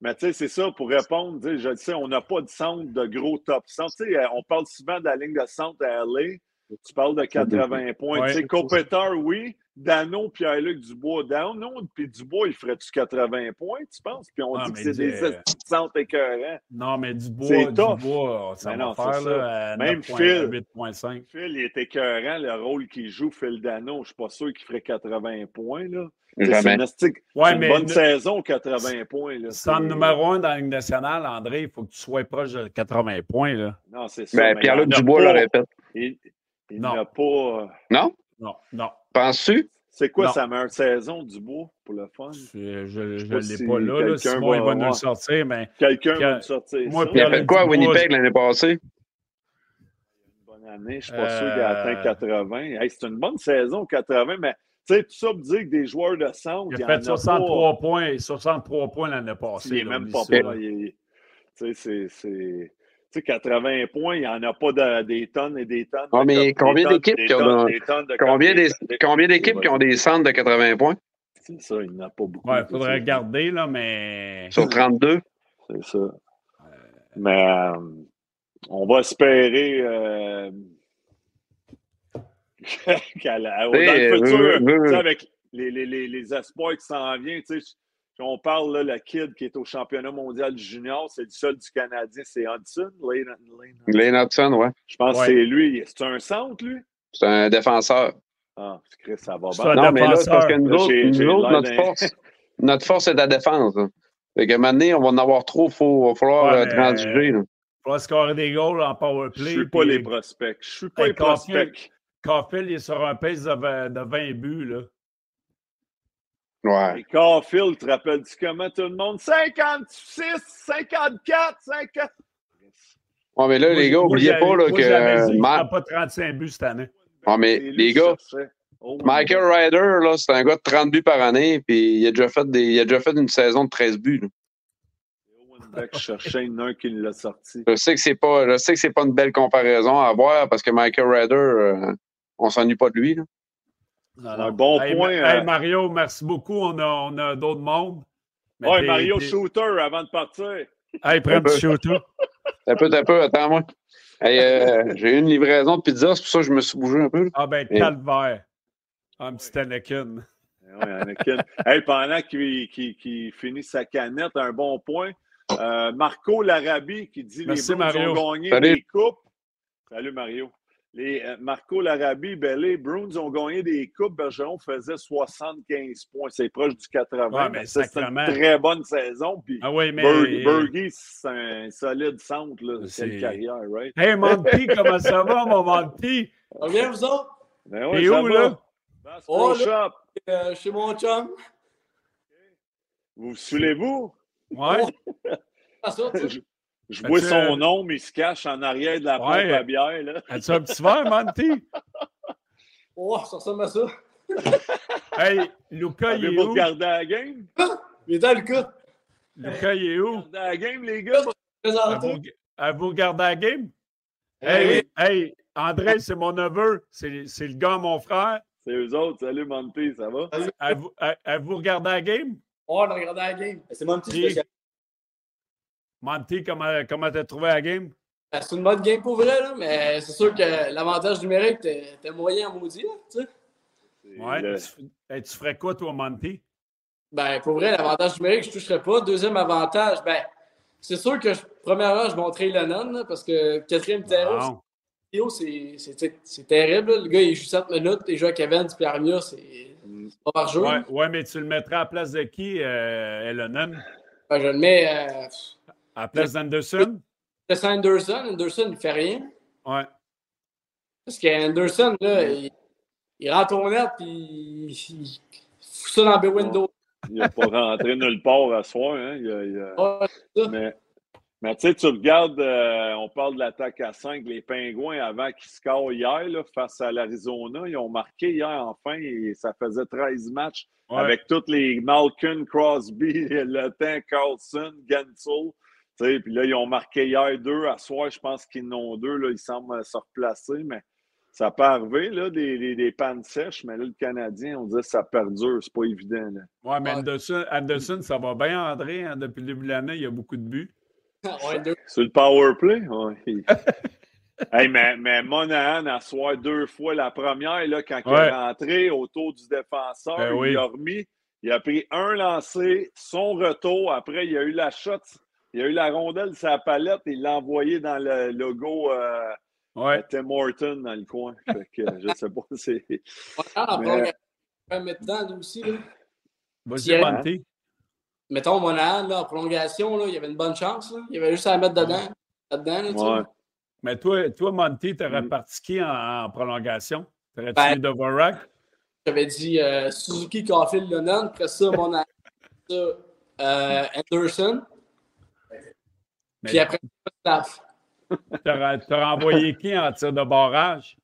Mais tu sais, c'est ça, pour répondre, je le sais, on n'a pas de centre de gros top centre. Tu sais, on parle souvent de la ligne de centre à LA. Tu parles de 80 points. Ouais. Kopitar, oui. Dano, Pierre-Luc Dubois, Dano, puis Dubois, il ferait-tu 80 points, tu penses? Puis on Ah, dit que c'est des dis- esti de centres écœurants. Non, mais Dubois. Dubois ça Mais va non, faire là, à Même 9 Phil. 8.5. Phil, il est écœurant, le rôle qu'il joue, Phil Dano. Je ne suis pas sûr qu'il ferait 80 points, là. C'est Jamais. une, Ouais, c'est une mais bonne ne- saison, 80 points. Là. C'est- numéro un dans la Ligue nationale, André, il faut que tu sois proche de 80 points. Là. Non, c'est ça. Ben, mais Pierre-Luc Dubois le répète. Il, il n'a pas. Non? Non, non. Penses-tu? C'est quoi Non. sa meilleure saison, Dubois, pour le fun? Je je- je sais pas ne l'ai si pas là. là. quelqu'un Simon, il va va nous le sortir, mais Quelqu'un va me sortir moi, ça. Il a fait quoi à Winnipeg l'année passée? Une bonne année. Je ne suis pas sûr qu'il a atteint Euh, 80. Hey, c'est une bonne saison, 80, mais tu sais, tout ça pour dire que des joueurs de centre, il a fait en a 63 points, 63 points l'année pas. passée. Il n'est même pas là. il est- Tu sais, c'est- sais, 80 points, il n'y en a pas de- des tonnes et des tonnes. Ah, de mais des combien tonnes, d'équipes des qui ont tonnes, dans- des tonnes de Combien des- des- Combien d'équipes qui ont des centres de 80 points? C'est ça, il n'y en a pas beaucoup. Ouais, il faudrait regarder, là, mais. sur 32? C'est ça. Mais euh, on va espérer euh, *laughs* qu'à la- dans le futur, veux- veux- avec les, les, les, les espoirs qui s'en viennent, tu sais, on parle, là, le kid qui est au championnat mondial junior, c'est le seul du Canadien, c'est Hudson. Lane- Lane Hudson. Lane Hudson, ouais. Je pense Ouais. que c'est lui. C'est un centre, lui? C'est un défenseur. Ah, Chris, ça va bien. Non, mais là, c'est parce que nous autres, nous autres, notre force, notre force est la défense. là. Fait qu'à un moment donné, on va en avoir trop, il va falloir Ouais, euh, transiger. là. Il faudra scorer des goals en power Je play. suis pas les prospects. Je suis pas Hey, les prospects. Caulfield, il est sur un pace de 20, de 20 buts. Là. Ouais. Et Carfield, te rappelles-tu comment tout le monde? 56, 54, 50. Ouais, mais là, Moi, les gars, moi, oubliez j'avais- pas là, moi, que. euh, Ma- fera pas 35 buts cette année. Ah, mais les gars. Oh, Michael Ryder, là, c'est un gars de 30 buts par année, puis il a déjà fait, des, il a déjà fait une saison de 13 buts. là. Il un qui l'a sorti. Je sais que c'est pas, je sais que c'est pas une belle comparaison à avoir parce que Michael Ryder, euh, on s'ennuie pas de lui. là. Un bon Hey, point. Ma- hey, euh, Mario, merci beaucoup. On a, on a d'autres mondes. T'es- Mario t'es- Shooter avant de partir. Hey, prends un petit shooter. *laughs* Un peu, un peu, attends-moi. Hey, euh, *laughs* j'ai eu une livraison de pizza, c'est pour ça que je me suis bougé un peu. Ah ben, Et- calvaire. Un petit Anakin. Ouais, Anakin. *laughs* hey, pendant qu'il qu'il- qu'il finit sa canette, un bon point. Euh, Marco Larabie qui dit Merci, les Bruins Mario. ont gagné Salut. des coupes. Salut Mario. Les, euh, Marco Larabie, les Bruins ont gagné des coupes. Bergeron faisait 75 points. C'est proche du 80. Ouais, mais c'est une très bonne saison. Puis Ah oui, mais. C'est un solide centre. Là. Quelle carrière, right? Hey, Monty, comment ça va, mon Monty? Ça va bien, vous autres? Ben ouais, ça où, va. là? Oh, Pro là. Shop. Euh, chez mon chum. Vous vous saoulez-vous? Ouais. *laughs* Ça, tu sais. Je, je vois son un- nom, mais il se cache en arrière de la pompe Ouais. à bière. Là. As-tu un petit verre, Monty? *laughs* Oh, ça ressemble à ça. *laughs* Hey, Luca, il est où? regardé la game? *laughs* Mais dans le cas, Luca, il est où? Regardez la game, les gars? présenté. Avez-vous avez-vous regardé la game? Eh Hey, oui. hey, André, c'est mon neveu. C'est c'est le gars, mon frère. C'est eux autres. Salut, Monty, ça va? Avez-vous avez-vous regardé la game? Oh, on a regardé la game. C'est mon petit Puis- spécial. Monty, comment comment t'as trouvé la game? Ben, c'est une bonne game pour vrai, là, mais c'est sûr que l'avantage numérique, t'es t'es moyen en maudit, là, tu sais. Ouais. Le- Tu, hey, tu ferais quoi, toi, Monty? Ben, pour vrai, l'avantage numérique, je ne toucherais pas. Deuxième avantage, ben, c'est sûr que, je- premièrement, je montrais Lennon, là, parce que quatrième terreau. Théo, c'est c'est- c'est terrible. là. Le gars, il joue 7 minutes, il joue à Kevin, puis Armia, c'est c'est pas par jour. Ouais, ouais, mais tu le mettrais à la place de qui, euh, Elonen? Ben, je le mets euh, À la place d'Anderson? c'est Anderson. Anderson, il fait rien. Ouais. Parce qu'Anderson, là, il, il rentre au net, puis il, il fout ça dans le window. Il n'a pas rentré nulle part à soir. Hein? Il a- il a- Ouais, c'est ça. Mais, mais tu sais, tu regardes, euh, on parle de l'attaque à 5, les Pingouins avant qu'ils scorent hier là, face à l'Arizona. Ils ont marqué hier enfin et ça faisait 13 matchs Ouais. avec tous les Malkin, Crosby, *laughs* Le Temps, Carlson, Gensel. Puis là, ils ont marqué hier deux. À soir, je pense qu'ils en ont deux. Là, ils semblent se replacer, mais ça peut arriver, là, des, des, des pannes sèches. Mais là, le Canadien, on dirait que ça perdure. C'est pas évident. Là. Ouais, mais. Anderson, Anderson, ça va bien, André. hein, depuis le début de l'année, il y a beaucoup de buts. *laughs* Ouais. Sur le power play? Ouais. *laughs* hey, mais, mais Monahan a soir deux fois. La première, là, quand il est rentré autour du défenseur, Ben oui. il a remis. Il a pris un lancé, son retour. Après, il y a eu la shot. Il y a eu la rondelle la palette et il l'a envoyé dans le logo euh, Ouais. Tim Horton dans le coin. Fait que, je sais pas. *laughs* C'est... Ouais, en Mais- mettre dedans, lui aussi. Là. Vas-y. Monty. Mettons, Monahan, là, en prolongation, là, il y avait une bonne chance. Là. Il y avait juste à la mettre dedans. Là-dedans, là, tu Ouais. sais. Mais toi, toi Monty, t'aurais Mm. parti qui en, en prolongation? T'aurais-tu Ben- Dvorak? J'avais dit euh, Suzuki, Caulfield, Lennon. Après ça, Monahan. *laughs* ça, euh, Anderson. Mais Puis après, Staff. *laughs* t'aurais envoyé qui en tir de barrage?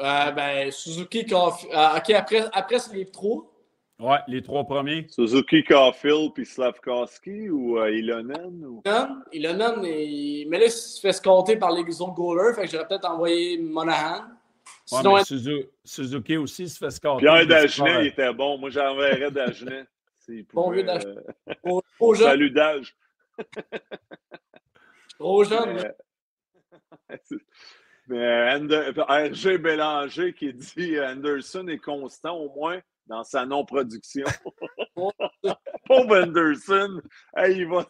Euh, ben, Suzuki, Caulfield. euh, OK, après, après c'est les trois. Ouais, les trois premiers. Suzuki Caulfield puis Slavkowski ou euh, Ilonen? Ou... Lennon, et mais là, il se fait scotter par les autres goalers. Fait que j'aurais peut-être envoyé Monahan. Ouais, Sinon, mais Suzu- Suzuki aussi se fait scorer. Pierre Dagenet, il était bon. Moi, j'enverrais Dagenet. *laughs* Bon vieux Dagenet. euh. *laughs* Salut Dage. Trop jeune. Mais, *laughs* mais Ander- RG Bélanger qui dit Anderson est constant au moins dans sa non-production. *laughs* Pauvre Anderson, Hey, il va,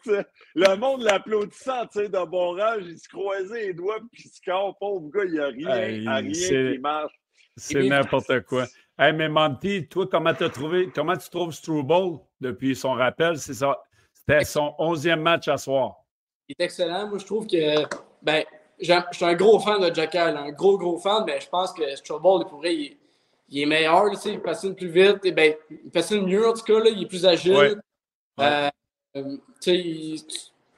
le monde l'applaudissant tu sais, de bon rage, il se croisait les doigts puis il se score. Pauvre gars, il n'y a rien, Hey, à rien c'est- qui marche. C'est n'importe quoi. Hey, mais Monty, toi, comment, t'as trouvé, comment tu trouves Struble depuis son rappel? C'est ça. C'était son onzième match à soir. Il est excellent. Moi, je trouve que. Ben, je suis un gros fan de Jack Hall, un gros, gros fan, mais je pense que Strobel, il, est- il est meilleur. tu sais, il patine plus vite. Et ben, il patine mieux, en tout cas. Là, il est plus agile. Ouais. Euh, tu sais, il-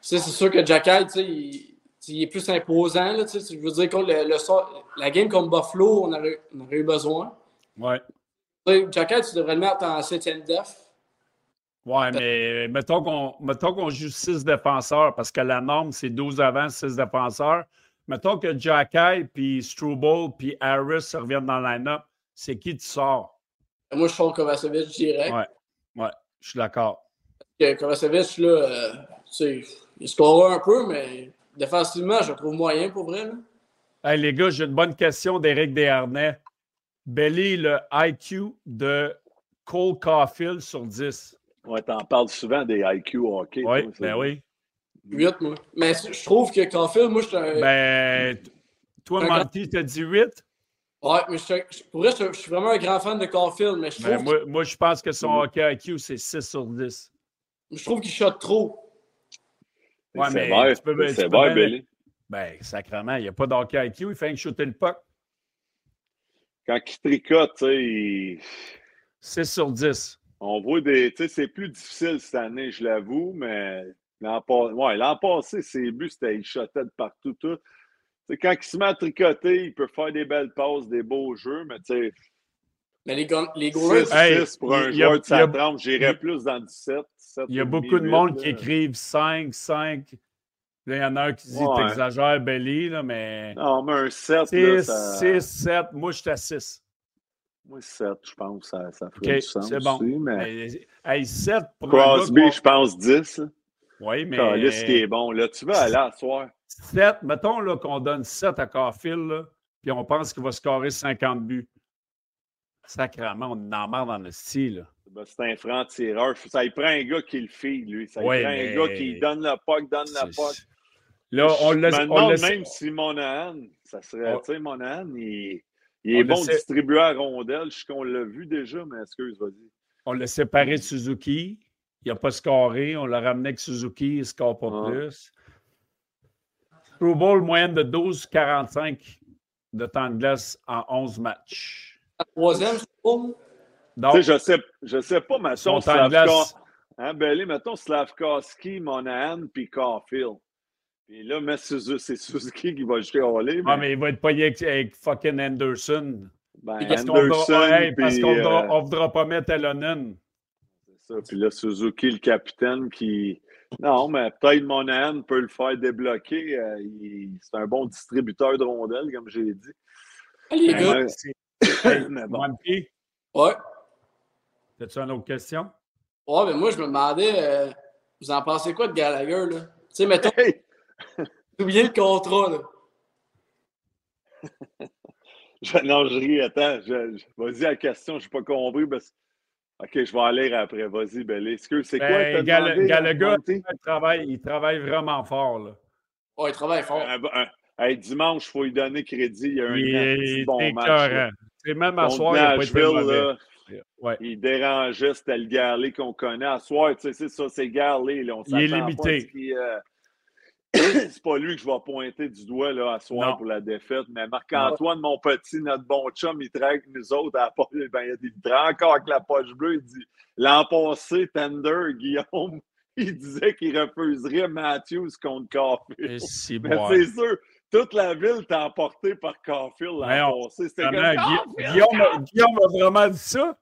c'est sûr que Jack Hall, tu sais, il, il est plus imposant. Là, tu sais, je veux dire, contre le, la game comme Buffalo, on aurait, on aurait eu besoin. Ouais. Tu sais, Jack Hall, tu devrais le mettre en septième def. Ouais, mais mettons qu'on mettons qu'on joue six défenseurs, parce que la norme, c'est 12 avant, six défenseurs. Mettons que Jacky, puis Struble, puis Harris reviennent dans le line-up. C'est qui tu sors? Moi, je sors Kovacevic direct. Ouais. Ouais, je suis d'accord. Kovacevic, là, euh, tu sais, il un peu, mais défensivement, je le trouve moyen pour vrai. Là. Hey, les gars, j'ai une bonne question d'Éric Desharnais. Belly, le IQ de Cole Caulfield sur 10. Ouais, t'en parles souvent des IQ hockey. Oui, toi, ben oui. 8, moi. Mais je trouve que Caulfield, moi, je suis un. Ben, toi, Un Monty, t'as dit 8? ouais, mais je pour vrai, je suis- je suis vraiment un grand fan de Caulfield, mais je trouve, Ben, moi, moi, je pense que son hockey IQ, c'est 6 sur 10. je trouve qu'il shot trop. Ouais, c'est mais vrai, tu peux- tu c'est peux vrai, bien- Billy. Ben, sacrément, il n'y a pas d'hockey IQ, il fait que shooter le puck. Quand il tricote, tu sais, il- 6 sur 10. On voit des. Tu sais, c'est plus difficile cette année, je l'avoue, mais l'an ouais, passé, ses buts, c'était il shotait de partout. Tout. Tu sais, quand il se met à tricoter, il peut faire des belles passes, des beaux jeux, mais tu sais, Mais les, les 6 Hey, pour un il y a- joueur de il y a- sa trempe, j'irais plus dans 17. 17 Il y a beaucoup de monde qui écrivent 5, 5. Là, il y en a un qui dit Ouais. T'exagères, Belly, là, mais. Non, mais un 7, 6, là, ça... 6, 7. Moi, je suis à 6. Moi, 7, je pense, ça, ça ferait du sens c'est bon. aussi, mais... Hey, 7 pour Crosby, gars je pense 10. là. qui- Oui, mais. Caliste qui est bon. Là, tu veux aller à soir? 7, mettons là, qu'on donne 7 à Carfield, là, puis on pense qu'il va scorer 50 buts. Sacrement, on en marre dans le style. Ben, c'est un franc-tireur. Ça il prend un gars qui le fait, lui. Ça Ouais, il prend mais- un gars qui donne le puck, donne le C'est- puck. Là, on Je le me on demande même si Monahan, ça serait, On- tu sais, Monahan, il, il On est le bon sait. distribueur à rondelle. Je sais qu'on l'a vu déjà, mais excuse, vas-y. on l'a séparé de Suzuki. Il n'a pas scoré. On l'a ramené avec Suzuki. Il ne score pas Ah. plus. Pro Bowl, moyenne de 12,45 de temps de glace en 11 matchs. Troisième. Donc, je sais, je sais pas, son mettons, temps de Slavka, glace, hein, mettons Slavkowski, Monahan, puis Caulfield. Puis là, mais c'est Suzuki qui va jeter au lait, mais, Ah, mais il va être payé avec, avec fucking Anderson. ben, Parce qu'on ne Anderson, puis, voudra, euh, on voudra pas mettre Elonen. c'est ça. Puis là, Suzuki, le capitaine, qui... Non, mais peut-être Monahan peut le faire débloquer. euh, il- C'est un bon distributeur de rondelles, comme j'ai dit. Ah, les gars. Hey, Mais bon. Ouais. as-tu une autre question? Ouais, mais moi, je me demandais, euh, vous en pensez quoi de Gallagher, là? Tu sais, mettons, Hey! J'ai oublié le contrat, là. *laughs* Je- non, je ris. Attends. Je, je- Vas-y, la question, je n'ai pas compris. parce- OK, je vais aller après. Vas-y, Belé. Excuse, c'est quoi? Ben, demandé, Gallagher, Monty? il travaille, il travaille vraiment fort. Là. Il travaille fort. Un- un- hey, dimanche, il faut lui donner crédit. Il y a un Il petit est bon match. C'est même à soir, il n'a pas été Ouais. il dérangeait. C'était le Garley qu'on connaît. À soir, tu sais, c'est ça, c'est Garley. Là, on Il est s'attend pas limité. à ce qu'il, euh, *coughs* c'est pas lui que je vais pointer du doigt là, à soir Non. pour la défaite. Mais Marc-Antoine, mon petit, notre bon chum, il avec nous autres. À la poche- ben, il, a dit- il travaille encore avec la poche bleue. Il dit L'an passé, Tender, Guillaume, *laughs* il disait qu'il refuserait Matthews contre *laughs* Mais bon. c'est sûr, toute la ville était emportée par Caulfield l'an passé. C'était! Guillaume, Guillaume a vraiment dit ça?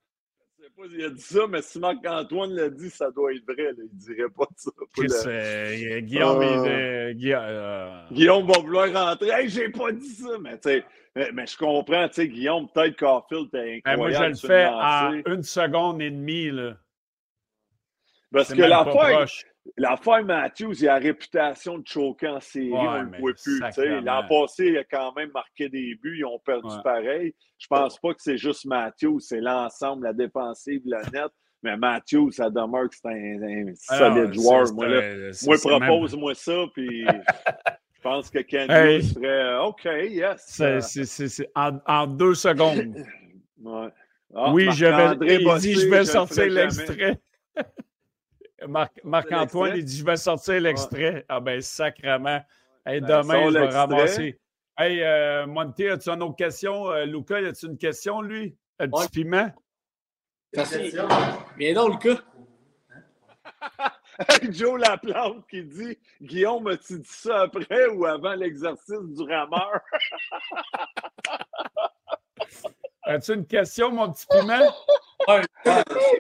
Pas s'il a dit ça, mais si Marc-Antoine l'a dit, ça doit être vrai. là. Il dirait pas ça. Chris, le- euh, Guillaume, Ah. il Gui- euh, Guillaume va vouloir rentrer. Hey, j'ai pas dit ça, mais tu sais, mais, mais je comprends, tu sais, Guillaume, peut-être Caulfield était ben, moi, incroyable. je le fais en une seconde et demie. Là. Parce que l'affaire. L'affaire Matthews, il a la réputation de choquer en série, Ouais, on ne le voit plus. L'an passé, il a quand même marqué des buts, ils ont perdu Ouais. pareil. Je pense pas que c'est juste Matthews, c'est l'ensemble, la défensive, le net. Mais Matthews, ça demeure que c'est un, un Alors, solide joueur. Ah Moi, là, c'est- moi c'est même- propose-moi ça, puis je pense que Ken Hey. Hughes serait euh, OK, yes. c'est- Euh, en, en deux secondes. *laughs* ouais. Ah, oui, je vais, il dit, Bossé, je vais sortir l'extrait. *laughs* Marc- Marc-Antoine, l'extrait? il dit, je vais sortir l'extrait. Ah ben, sacrement. Hey, Ben, demain, je vais ramasser. Hey, euh, Monty, as-tu une autre question? Euh, Luca, as-tu une question, lui? Un petit Ouais. piment? Viens donc, le cas. *laughs* Joe Laplante qui dit Guillaume, as-tu dit ça après ou avant l'exercice du rameur? *laughs* As-tu une question, mon petit piment?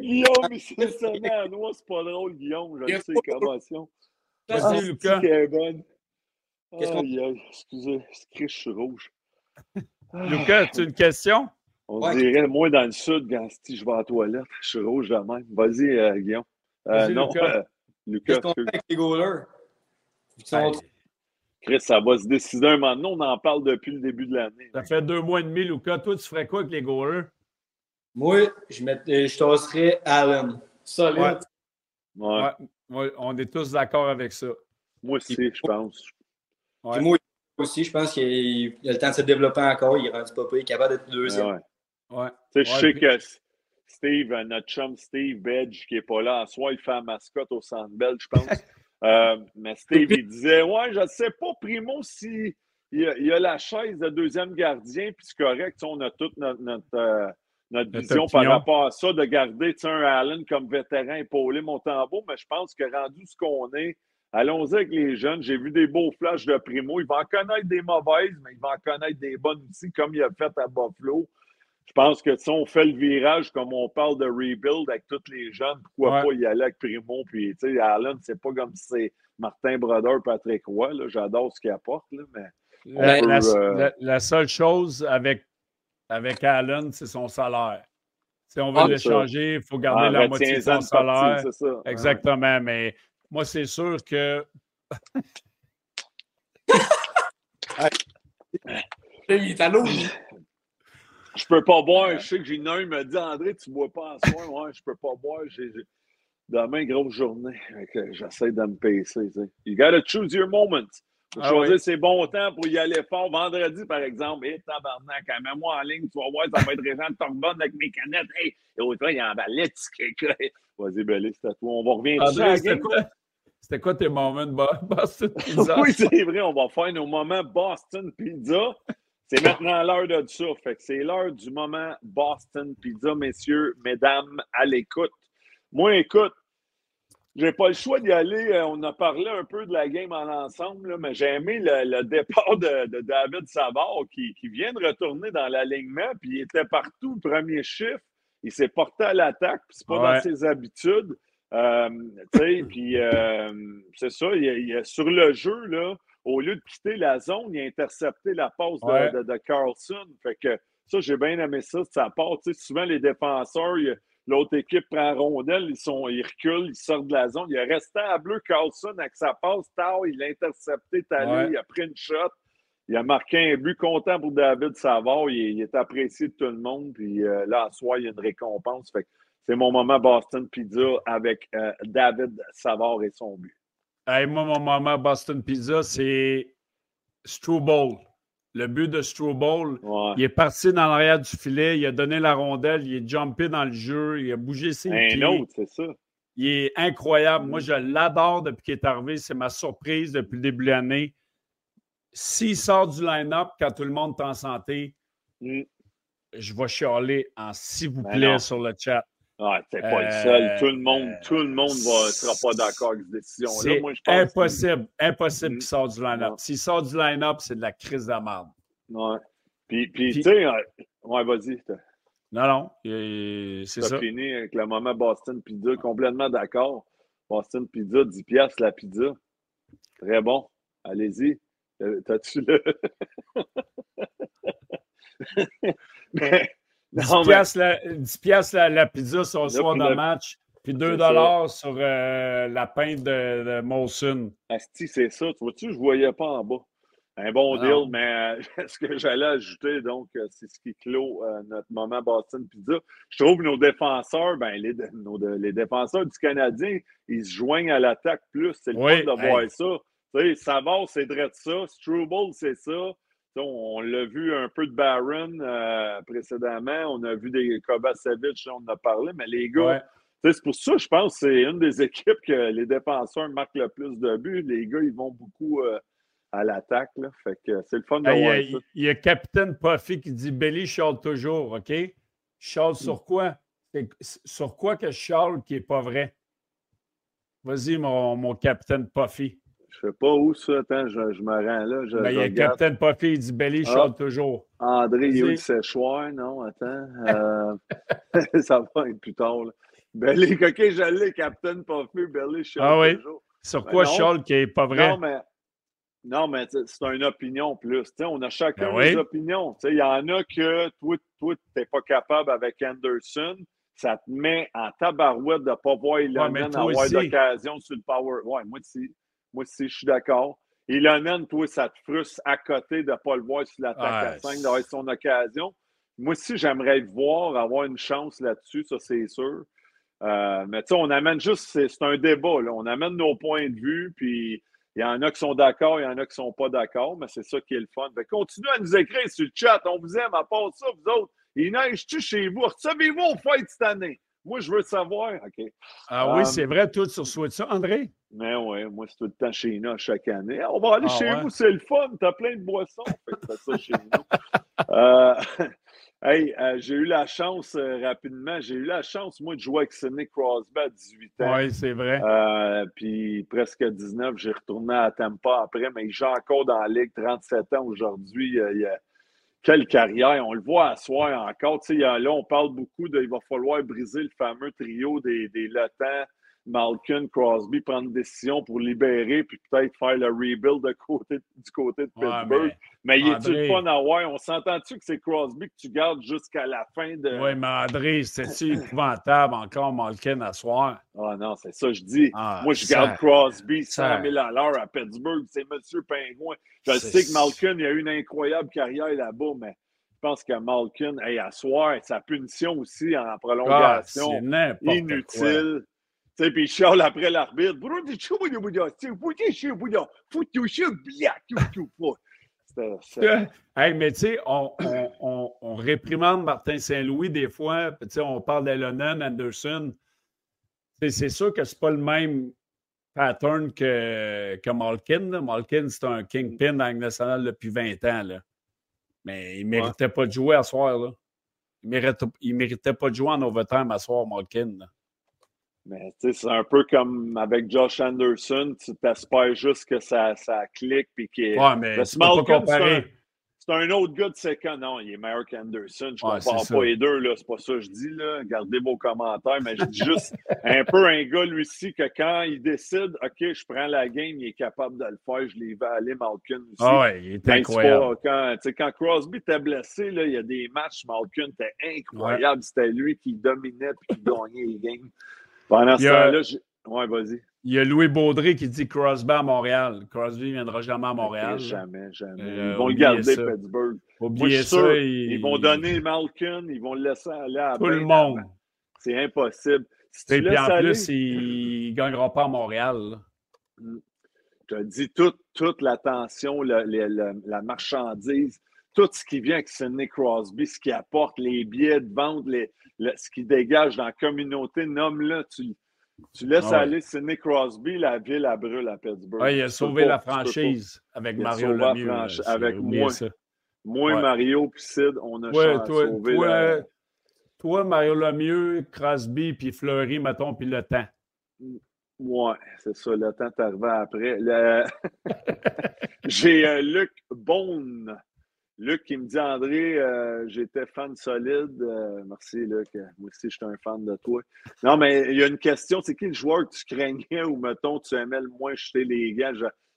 Guillaume, il s'est sonné à noix, c'est pas drôle, Guillaume, je le sais, commotion. Vas-y, Ah, Lucas. c'est Aïe, aïe, excusez, c'est je suis rouge. *laughs* Luca, as-tu une question? On Ouais. dirait, moi, dans le sud, quand je vais à la toilette, je suis rouge de même. Vas-y, euh, Guillaume. Euh, Vas-y, non, Lucas. euh, Lucas, Qu'est-ce qu'on fait avec les goalers? Ils sont- Hey, Chris, ça va se décider un moment donné. On en parle depuis le début de l'année. ça fait deux mois et demi, Luca. Toi, tu ferais quoi avec les goalers? Moi, je, mets- euh, je tasserais Allen. Solide. Ouais. Ouais. Ouais, ouais, on est tous d'accord avec ça. Moi aussi, je pense. Moi aussi, je pense qu'il il a le temps de se développer encore. Il est rendu pas il est capable d'être deuxième. Ouais. Je sais puis- que Steve, euh, notre chum Steve Bedge, qui n'est pas là, en soi, il fait la mascotte au Centre Bell, je pense. *laughs* Euh, mais Steve, il disait Ouais, je ne sais pas, Primo, si il a, il a la chaise de deuxième gardien, puis c'est correct, on a toute notre, notre, euh, notre vision par rapport à ça, de garder un Allen comme vétéran épaulé Montembeau, mais je pense que rendu ce qu'on est, allons-y avec les jeunes. J'ai vu des beaux flashs de Primo. Il va en connaître des mauvaises, mais il va en connaître des bonnes aussi, comme il a fait à Buffalo. Je pense que si on fait le virage, comme on parle de rebuild avec tous les jeunes, pourquoi Ouais. pas y aller avec Primo? Puis, tu sais, Allen, c'est pas comme si c'est Martin Brodeur, Patrick Roy. là. J'adore ce qu'il apporte, là, mais La, peut, la- euh, la- la seule chose avec, avec Allen, c'est son salaire. Si on veut Ah, l'échanger, il faut garder en la moitié de son partie, salaire. c'est ça. Exactement, mais moi, c'est sûr que. *laughs* Il est à l'eau. Je peux pas boire. Je sais que j'ai une il m'a dit André, tu bois pas en soir. Ouais, je peux pas boire. J'ai, Demain, grosse journée. J'essaie de me pacer. tu sais. You gotta choose your moments. Faut Ah choisir oui. ses bons temps pour y aller fort. Vendredi, par exemple, hé, tabarnak, hein, mets-moi en ligne, tu vas voir, ça va être Régent de Torbonne avec mes canettes. Hey, et fois, il emballait, tu. Vas-y, Belé, c'est à toi. On va revenir c'était quoi, c'était quoi tes moments de Bo- *laughs* Boston *laughs* Pizza? Oui, c'est vrai, on va faire nos moments Boston Pizza. C'est maintenant l'heure de ça. Fait que c'est l'heure du moment Boston Pizza, messieurs, mesdames, à l'écoute. Moi, écoute, j'ai pas le choix d'y aller. Euh, On a parlé un peu de la game en ensemble, là, mais j'ai aimé le, le départ de, de David Savard qui, qui vient de retourner dans l'alignement, puis il était partout, premier chiffre. Il s'est porté à l'attaque, puis c'est pas Ouais. dans ses habitudes. Euh, tu sais, puis euh, c'est ça, il, il- sur le jeu, là, au lieu de quitter la zone, il a intercepté la passe de, Ouais. de- de Carlson. Fait que ça, j'ai bien aimé ça de sa part. Tu sais, souvent, les défenseurs, l'autre équipe prend la rondelle, ils, sont, ils reculent, ils sortent de la zone. Il est resté à bleu Carlson avec sa passe. Tao, il l'a intercepté, Talley, Ouais. il a pris une shot. Il a marqué un but content pour David Savard. Il, est- il est apprécié de tout le monde. Puis euh, là, à soir, il y a une récompense. Fait que c'est mon moment Boston Pizza avec euh, David Savard et son but. Hey, moi, mon moment Boston Pizza, c'est Struble. Le but de Struble, Ouais. il est parti dans l'arrière du filet, il a donné la rondelle, il est jumpé dans le jeu, il a bougé ses Un pieds. autre, c'est ça. Il est incroyable. Moi, je l'adore depuis qu'il est arrivé. C'est ma surprise depuis le début de l'année. S'il sort du line-up quand tout le monde est en santé, Mm. je vais chialer en s'il vous Ben plaît non. sur le chat. Ah, t'es pas le Euh, seul. Tout le monde, euh, tout le monde va, sera pas d'accord avec cette décision-là. C'est Moi, je pense. impossible, impossible qu'il sorte du line-up. S'il sort du line-up, c'est de la crise de la merde. Ouais. Puis, puis, Puis- tu sais, euh, ouais, vas-y. Non, non, c'est ça. fini avec le moment Boston Pizza, complètement d'accord. Boston Pizza, 10 piastres la pizza. Très bon. Allez-y. Euh, T'as-tu le. Mais- *laughs* 10 non, mais piastres la, 10 piastres la, la pizza sur le soir de match, puis 2 C'est dollars sur euh, la pinte de, de Molson. Asti, c'est ça. Tu vois-tu, je ne voyais pas en bas. Un bon Ah deal, mais euh, *laughs* ce que j'allais ajouter, donc, euh, c'est ce qui clôt euh, notre moment Boston Pizza. Je trouve nos défenseurs, ben, les, nos défenseurs du Canadien, ils se joignent à l'attaque plus. C'est le Oui, fun de voir ça. Tu sais, Savard, c'est de ça. Struble, c'est ça. On, l'a vu un peu de Barron euh, précédemment. On a vu des Kovacevic, on en a parlé, mais les gars, Ouais. C'est pour ça, je pense que c'est une des équipes que les défenseurs marquent le plus de buts. Les gars, ils vont beaucoup euh, à l'attaque. Fait que c'est le fun de voir il, y a, ça. il y a Capitaine Puffy qui dit Belly chiale toujours, OK? Je chiale Mm. sur quoi? Sur quoi que je chiale qui n'est pas vrai? Vas-y, mon, mon Capitaine Puffy. Je sais pas où ça. Attends, je, je me rends là. Je, Ben, il y a regarde. Capitaine Puffy, il dit Belly Ah. toujours. André, il y a eu Vas-y. le séchoir? Non, attends. *laughs* Euh, *laughs* ça va être plus tard. Là. Belly, *laughs* OK, je l'ai, Captain Puffy, Belly, je Ah oui? toujours. Sur Ben quoi chiale qui n'est pas vrai? Non, mais, non, mais c'est une opinion plus. On a chacun Ben oui. des opinions. Il y en a que toi, tu n'es pas capable avec Anderson. Ça te met en tabarouette de ne pas voir Ilonen toi avoir d'occasion sur le power. Ouais, moi aussi. Moi aussi, je suis d'accord. Ilonen, toi, ça te frustre à côté de ne pas le voir sur l'attaque à Ouais, 5, d'avoir son occasion. Moi aussi, j'aimerais le voir, avoir une chance là-dessus, ça, c'est sûr. Euh, mais tu sais, on amène juste, c'est un débat, là. On amène nos points de vue, puis il y en a qui sont d'accord, il y en a qui sont pas d'accord, mais c'est ça qui est le fun. Fait, continuez à nous écrire sur le chat, on vous aime, à part ça, vous autres. Il neige-tu chez vous? Recevez-vous au fête cette année? Moi, je veux savoir. OK. Ah oui, c'est vrai, toi, tu reçois ça, André? Mais ouais, moi, c'est tout le temps chez nous chaque année. On va aller Ah chez ouais? vous, c'est le fun. T'as plein de boissons. Fait ça chez nous. Euh, *laughs* hey, euh, j'ai eu la chance, euh, rapidement, j'ai eu la chance, moi, de jouer avec Sidney Crosby à 18 ans. Oui, c'est vrai. Puis presque 19, j'ai retourné à Tampa après, mais joue encore dans la Ligue, 37 ans aujourd'hui. Il a- quelle carrière, on le voit à soir encore. Là, on parle beaucoup de il va falloir briser le fameux trio des, des Letans, Malkin, Crosby prendre une décision pour libérer puis peut-être faire le rebuild de côté, du côté de Pittsburgh. mais, il est-tu le fun à voir? On s'entend-tu que c'est Crosby que tu gardes jusqu'à la fin de. Oui, mais André, c'est-tu épouvantable encore Malkin à soir? Ah non, c'est ça, je dis. Ah, Moi, je garde Crosby 100 000 à l'heure à Pittsburgh. C'est Monsieur Pingouin. Je sais que Malkin il a eu une incroyable carrière là-bas, mais je pense que Malkin, hey, à soir, sa punition aussi en prolongation, ah, inutile. Tu sais, puis il chiale après l'arbitre. *laughs* Hey, mais tu sais, on, on, on, réprimande Martin Saint-Louis des fois. Tu sais, on parle d'Elonen, Anderson. C'est sûr que c'est pas le même pattern que, que Malkin. Malkin, c'est un kingpin dans la nationale depuis 20 ans. Là. Mais il ne méritait pas de jouer à soir. Là. Il ne méritait, méritait, pas de jouer en overtime à soir, Malkin. Mais c'est un peu comme avec Josh Anderson, tu t'espères juste que ça, ça clique. Puis qu'il... Ouais, mais c'est pas. C'est un autre gars de second. Non, il est meilleur qu'Anderson. Je ne comprends pas les deux. C'est pas ça que je dis. Là. Gardez vos commentaires. Mais je dis juste un peu un gars, lui aussi, que quand il décide, OK, je prends la game, il est capable de le faire. Je l'ai vu aller, Malkin aussi. Ah ouais, il est incroyable. quand, quand Crosby était blessé, là, il y a des matchs, Malkin était incroyable. C'était lui qui dominait et qui gagnait les games. Pendant ce temps-là, ouais, vas-y. Il y a Louis Baudry qui dit Crosby à Montréal. Crosby ne viendra jamais à Montréal. jamais, jamais. Euh, ils vont le garder, ça. Pittsburgh. Ça. Ils vont donner Malkin, ils vont le laisser aller à Tout le monde. C'est impossible. Et puis en plus, il ne gagnera pas à Montréal. Mm. Je te dis, toute, toute la, marchandise, tout ce qui vient avec Sidney Crosby, ce qui apporte, les billets de vente, les, ce qui dégage dans la communauté, nomme-le, tu, tu laisses ah aller Sidney Crosby, la ville à brûle à Pittsburgh. Il a sauvé la franchise avec Mario Lemieux. avec moi. Moi, Mario puis Sid, on a toi, sauvé toi, toi, Mario Lemieux, Crosby puis Fleury, mettons, puis le temps. Ouais, c'est ça, le temps arrivé après. *laughs* J'ai euh, Luc Bone Luc qui me dit André, euh, j'étais fan solide. Euh, merci, Luc. Moi aussi, je suis un fan de toi. Non, mais il y a une question c'est qui le joueur que tu craignais ou, mettons, tu aimais le moins jeter les gars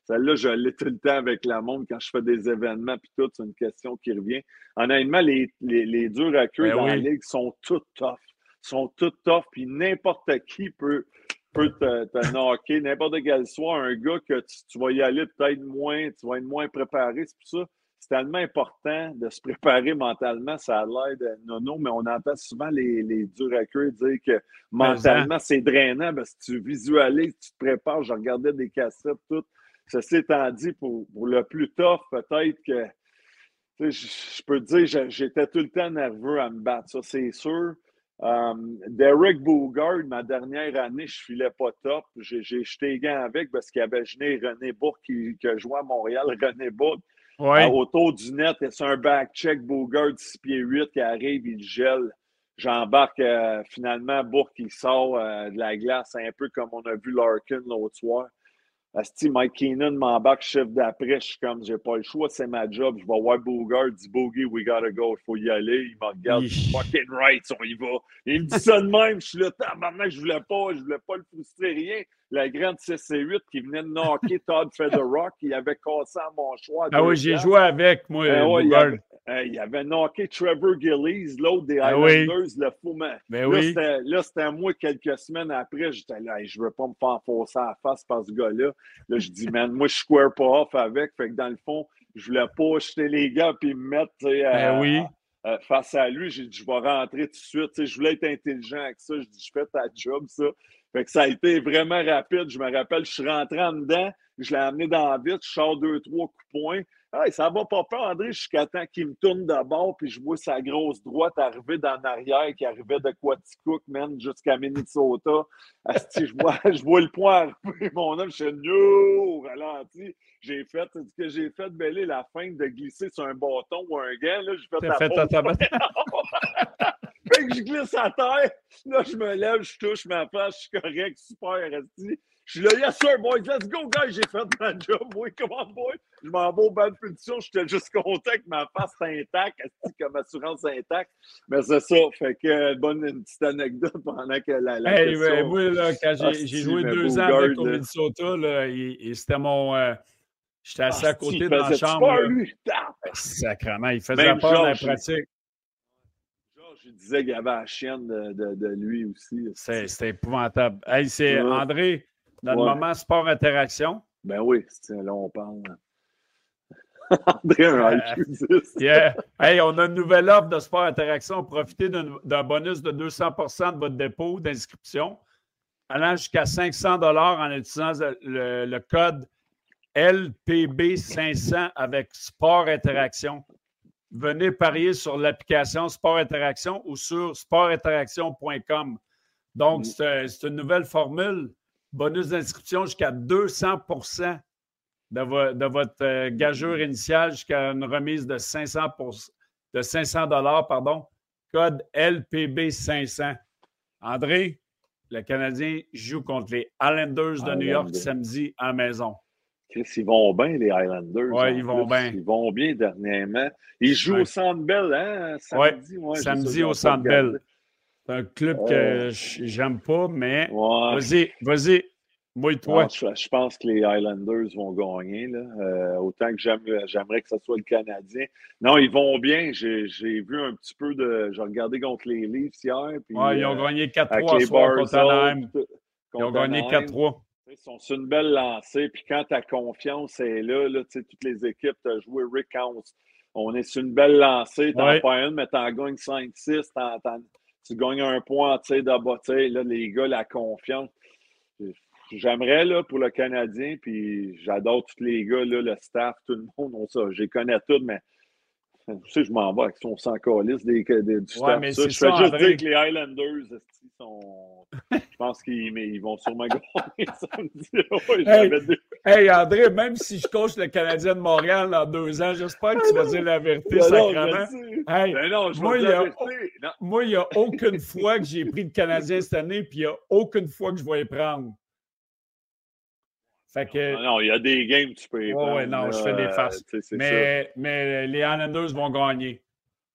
Celle-là, je l'ai tout le temps avec la monde quand je fais des événements, puis tout, c'est une question qui revient. Honnêtement, les, les, les durs à queue ben dans la ligue sont toutes tough. sont toutes tough, puis n'importe qui peut, peut te, te knocker, n'importe quel soit un gars que tu, tu vas y aller peut-être moins, tu vas être moins préparé, c'est pour ça c'est tellement important de se préparer mentalement. Ça a l'air de nono, mais on entend souvent les, les durs à dire que mentalement, c'est drainant parce que tu visualises, tu te prépares. Je regardais des cassettes, tout. Ceci étant dit, pour, pour le plus tough, peut-être que je, peux te dire, j'étais tout le temps nerveux à me battre, ça, c'est sûr. Um, Derek Bougard, ma dernière année, je filais pas top. J'ai jeté gants avec parce qu'il y avait gêné René Bourque qui, joué à Montréal. René Bourque, Ouais. autour du net, c'est un back-check Bogart 6 pieds 8 qui arrive, il gèle. J'embarque euh, finalement Bourque qui sort euh, de la glace, un peu comme on a vu Larkin l'autre soir. Asti, Mike Keenan m'embarque chef d'après. Je suis comme, j'ai pas le choix, c'est ma job. Je vais voir Bogart, dit Boogie, we gotta go, il faut y aller. Il me regarde, fucking right, on y va. Il me dit ça de même. Je suis là, maintenant, je voulais pas, je voulais pas le frustrer, rien la grande CC8 qui venait de knocker *laughs* Todd Federock, qui avait cassé à mon choix. Ah oui, j'ai joué avec, moi. Ah ouais, il, avait, il, avait, knocké Trevor Gillies, l'autre des ah Islanders, le fou. Mais ben là, oui. là, c'était moi quelques semaines après. J'étais là, je veux pas me faire forcer à la face par ce gars-là. Là, je dis, man, moi, je square pas off avec. Fait que dans le fond, je voulais pas jeter les gars puis me mettre ben oui. face à lui. J'ai dit, je vais rentrer tout de suite. je voulais être intelligent avec ça. Je dis, je fais ta job, ça. Fait que ça a été vraiment rapide. Je me rappelle, je suis rentré en dedans, je l'ai amené dans la vitre, je sors deux, trois coups de poing. Hey, ça va pas peur, André, jusqu'à temps qu'il me tourne de bord, puis je vois sa grosse droite arriver dans l'arrière, qui arrivait de Quaticook, man, jusqu'à Minnesota. Asti, je, vois, *laughs* je vois le poing arriver, mon homme, je suis no, ralenti. J'ai fait, ce que j'ai fait, Bellé, la fin de glisser sur un bâton ou un gars, là, j'ai fait la fait *laughs* fait que je glisse à terre. Là, je me lève, je touche ma face, je suis correct, super, resti. Je suis là, yes sir, boys, let's go, guys, j'ai fait ma job, boy, come on, boy. Je m'en vais au bas de punition, j'étais juste content que ma face intacte, comme assurance intacte. Mais c'est ça, fait que, bonne une petite anecdote pendant que la. la hey, question... moi, là, quand j'ai joué deux ans avec au Minnesota, là, et, c'était mon. Euh, J'étais assis à côté de la chambre. Peur, lui? Sacrement, il faisait Même peur dans la pratique. Je disais qu'il y avait la chienne de, de, de lui aussi. C'était épouvantable. Hey, c'est André, dans le moment sport interaction. Ben oui, là, on parle. *laughs* André, un euh, yeah. Hey, on a une nouvelle offre de sport interaction. Profitez d'un bonus de 200% de votre dépôt d'inscription, allant jusqu'à 500 en utilisant le code LPB500 avec Sport Interaction. Venez parier sur l'application Sport Interaction ou sur sportinteraction.com. Donc, mm. c'est une nouvelle formule. Bonus d'inscription jusqu'à 200 de, de, votre euh, gageure initiale jusqu'à une remise de 500, de 500 pardon. Code LPB500. André, le Canadien joue contre les Islanders de New York samedi à maison. Chris, ils vont bien, les Highlanders. Oui, ils vont bien. Ils vont bien dernièrement. Ils jouent au Centre Bell, hein, samedi? Ouais, samedi au Centre Bell. C'est un club que euh, j'aime pas, mais vas-y, vas-y, mouille-toi. Je, pense que les Highlanders vont gagner. Là. Euh, autant que j'aimerais que ce soit le Canadien. Non, ils vont bien. J'ai vu un petit peu de. J'ai regardé contre les Leafs hier. Puis, ils ont euh, gagné 4-3 contre Anaheim. Ils ont gagné 4-3. Ils sont sur une belle lancée, puis quand ta confiance est là, là toutes les équipes, tu as joué Rick House. On est sur une belle lancée, tu n'en pas une, mais tu en gagnes 5-6, tu gagnes un point de bas. Là, les gars, la confiance. J'aimerais là, pour le Canadien, puis j'adore tous les gars, là, le staff, tout le monde, on, ça, je les connais tous, mais tu sais, je m'en vais avec son sans calice des, des, du ouais, mais ça. Je fais juste dire que les Highlanders sont. je pense qu'ils ils vont sûrement *laughs* gagner samedi. hey, hey, André, même si je coach le Canadien de Montréal dans deux ans, j'espère que tu vas dire la vérité, *laughs* sacrément. Hey, ben non, je moi, il a, moi, il n'y a aucune fois que j'ai pris le Canadien cette année, puis il n'y a aucune fois que je vais y prendre. Non, il y a des games tu peux. Oui, non, je fais des faces. mais, mais les Islanders vont gagner.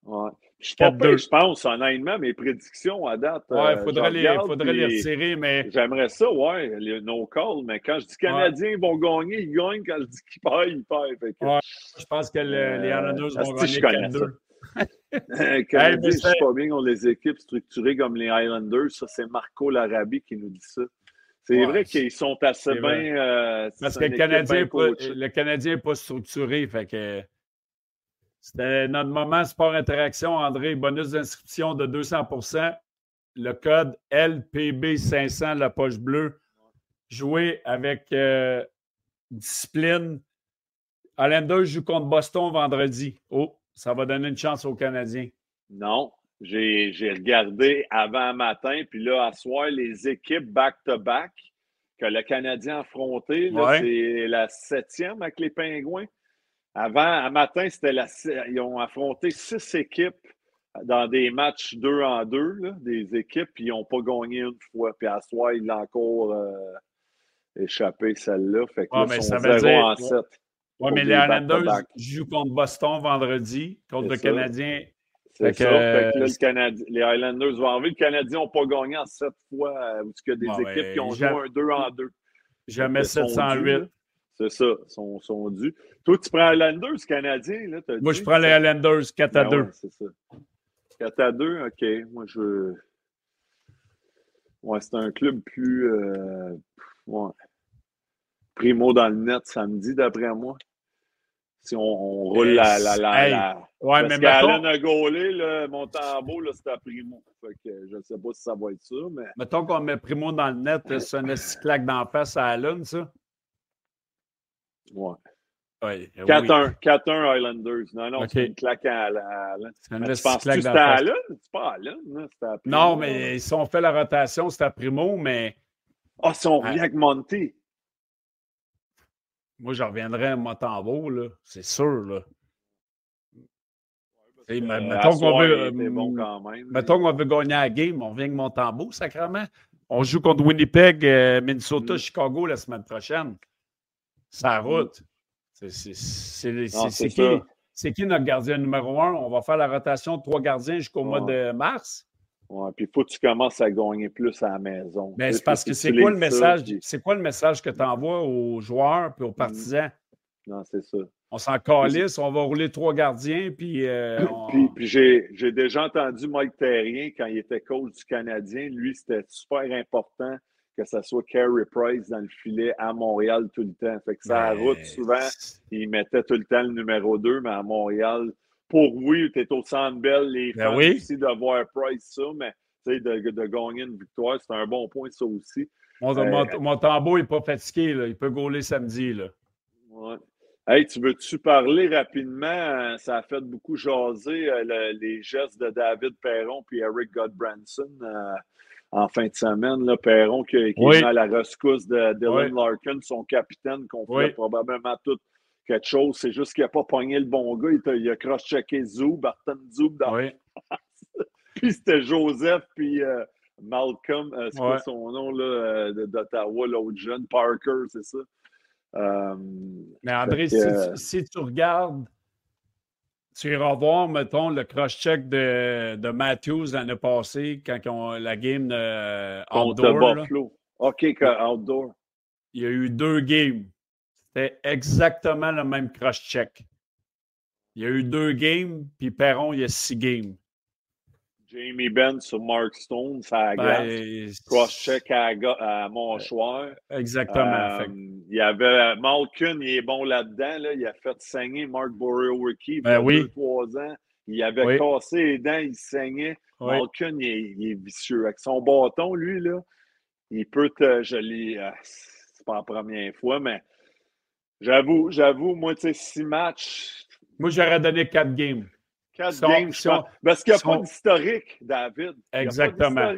Ouais. Je, je pense, honnêtement, mes prédictions à date. Oui, il faudrait, les, faudrait les retirer, mais. J'aimerais ça, ouais, les no call, mais quand je dis Canadiens vont gagner, ils gagnent. Quand je dis qu'ils perdent, ils perdent. Ouais, je pense que les euh, Islanders vont gagner 4-2. *laughs* *laughs* Canadiens, je sais pas bien contre les équipes structurées comme les Islanders. Ça, c'est Marco Larabi qui nous dit ça. C'est vrai qu'ils sont assez bien. Euh, Parce que le Canadien, pas, le Canadien n'est pas structuré. Fait que c'était notre moment sport interaction, André. Bonus d'inscription de 200% Le code LPB500, la poche bleue. Jouer avec euh, discipline. Allender joue contre Boston vendredi. Oh, ça va donner une chance aux Canadiens. Non, j'ai regardé avant matin, puis là, à soir, les équipes back-to-back que le Canadien a affronté, c'est la septième avec les Pingouins. Avant, à matin, c'était la, ils ont affronté six équipes dans des matchs deux en deux, des équipes, puis ils n'ont pas gagné une fois. Puis à soir, il a encore euh, échappé celle-là. Fait que là, ils sont 0 en 7. Oui, mais les Islanders jouent contre Boston vendredi, contre le Canadien c'est ça. Là, le Canadien, les Highlanders vont enlever. Le Canadien n'a pas gagné en sept fois, euh, où il y a des équipes qui ont joué un 2 en 2. Jamais 708. C'est ça, sont, sont dus. Toi, tu prends Highlanders Canadien, là? Moi, je prends les Highlanders 4 à 2. Ben ouais, c'est ça. 4 à 2, OK. Moi, je. Ouais, c'est un club plus. Euh... Ouais. Primo dans le net samedi, d'après moi si on, roule la. la, la, la... Ouais, Parce mais qu'Alain a gaulé, là, mon tambour, c'était à Primo. Fait que je ne sais pas si ça va être ça, mais. Mettons qu'on met Primo dans le net, c'est un claque d'en face à Allen, ça? Ouais. Ouais, 4-1 oui. Highlanders. Non, non, c'est une claque à Allen. C'est une tu penses que c'était à Allen? C'est pas à Allen, c'était à Primo. Non, mais si on fait la rotation, c'est à Primo, mais. Ah, si on revient avec Monty. Moi, je reviendrai à Motambo, là. C'est sûr, là. Euh, mettons qu'on veut, bon qu'on veut gagner la game, on revient avec Montembeau, sacrément. On joue contre Winnipeg, euh, Minnesota, Mm. Chicago la semaine prochaine. Ça route. C'est- qui, notre gardien numéro un? On va faire la rotation de trois gardiens jusqu'au mois de mars. Ouais, puis il faut que tu commences à gagner plus à la maison. Mais Ben, c'est parce que c'est quoi le message? puis- C'est quoi le message que tu envoies aux joueurs et aux partisans? Non, c'est ça. On s'en calisse, on va rouler trois gardiens, puis euh, on- Puis, puis j'ai, déjà entendu Mike Terrien quand il était coach du Canadien. Lui, c'était super important que ça soit Carey Price dans le filet à Montréal tout le temps. Fait que ça Ben, route souvent, il mettait tout le temps le numéro 2, mais à Montréal, pour oui, tu es au Centre Bell, les Ben fans oui. aussi de voir Price ça, mais de, de gagner une victoire, c'est un bon point ça aussi. Mon, Euh, mon, mon tambour n'est pas fatigué, là. il peut gauler samedi. Là. Ouais. Hey, tu veux-tu parler rapidement? Ça a fait beaucoup jaser euh, le- les gestes de David Perron puis Eric Godbranson euh, en fin de semaine. Là, Perron qui, qui Oui. est à la rescousse de Dylan Oui. Larkin, son capitaine, qu'on fait Oui. probablement tout quelque chose. C'est juste qu'il n'a pas pogné le bon gars. Il, il a cross-checké Zou, Barton Zoub dans Oui. *laughs* puis c'était Joseph, puis euh, Malcolm, euh, c'est quoi son nom là, euh, d'Ottawa, l'autre jeune, Parker, c'est ça? Euh, Mais André, si, tu- si tu regardes, tu iras voir, mettons, le cross-check de, de Matthews l'année passée, quand ont la game de contre outdoor. là. Buffalo. OK, outdoor. il y a eu deux games. C'était exactement le même cross-check. Il y a eu deux games, puis Perron, il y a six games. Jamie Benn sur Mark Stone, ça. Ben, Cross-check à, à Monchoir. Exactement. Euh, il y avait Malkin, il est bon là-dedans. Là. Il a fait saigner Mark Borowicki il y Ben a oui. deux, trois ans. Il avait Oui. cassé les dents, il saignait. oui. Malkin, il est, il est vicieux. Avec son bâton, lui, là, il peut te. Je l'ai. euh, c'est pas la première fois, mais j'avoue, j'avoue, moi, tu sais, six matchs, Moi, j'aurais donné quatre games. quatre games, je on- pense. Parce qu'il n'y a pas d'historique, David. Exactement.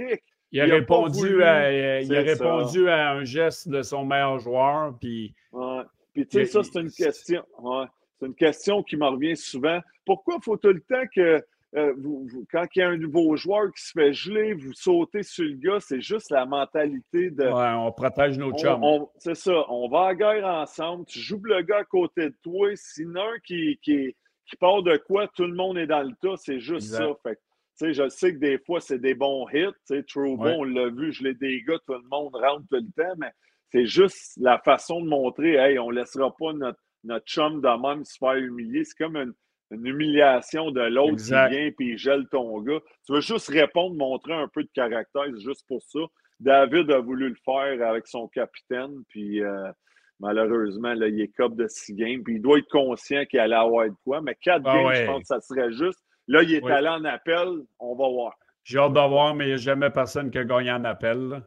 Il a, Il a pas répondu, à, euh, il a ça. répondu à un geste de son meilleur joueur. Puis, Ouais. Puis tu sais, ça, c'est une question. ouais. C'est une question qui me revient souvent. Pourquoi faut tout le temps que euh, vous- vous- quand il y a un nouveau joueur qui se fait geler, vous sautez sur le gars, c'est juste la mentalité de. ouais, on protège nos chums. c'est ça, on va à guerre ensemble, tu joues le gars à côté de toi, sinon un qui, qui, qui part de quoi, tout le monde est dans le tas, c'est juste Exact. ça. Fait que, tu sais, je sais que des fois, c'est des bons hits. Trouble, Ouais. on l'a vu, je l'ai des gars, tout le monde rentre tout le temps, mais c'est juste la façon de montrer, hey, on ne laissera pas notre, notre chum de même se faire humilier. C'est comme une, une humiliation de l'autre qui vient et il gèle ton gars. Tu veux juste répondre, montrer un peu de caractère, c'est juste pour ça. David a voulu le faire avec son capitaine, puis euh, malheureusement, là, il est cop de six games, puis il doit être conscient qu'il allait avoir de quoi, mais quatre Ah games, ouais. je pense que ça serait juste. Là, il est Oui. allé en appel, on va voir. J'ai hâte de voir, mais il n'y a jamais personne qui a gagné en appel. là.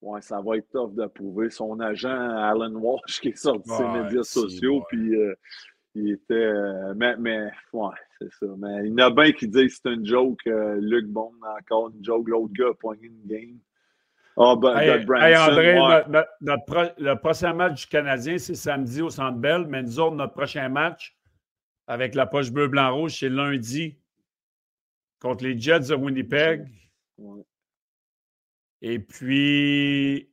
Ouais, ça va être tough de prouver. Son agent, Alan Walsh, qui est sorti de ses Ouais, médias sociaux, puis euh, il était. euh, mais, mais, ouais, c'est ça. Mais il y en a bien qui disent que c'est une joke. euh, Luc Bond, encore une joke. L'autre gars a poigné une game. Ah, ben, Hey, Branson, hey, André, ouais. notre- notre- notre pro- le prochain match du Canadien, c'est samedi au Centre Bell, mais nous autres, notre prochain match avec la poche bleu, blanc, rouge, c'est lundi contre les Jets de Winnipeg. Ouais. Et puis,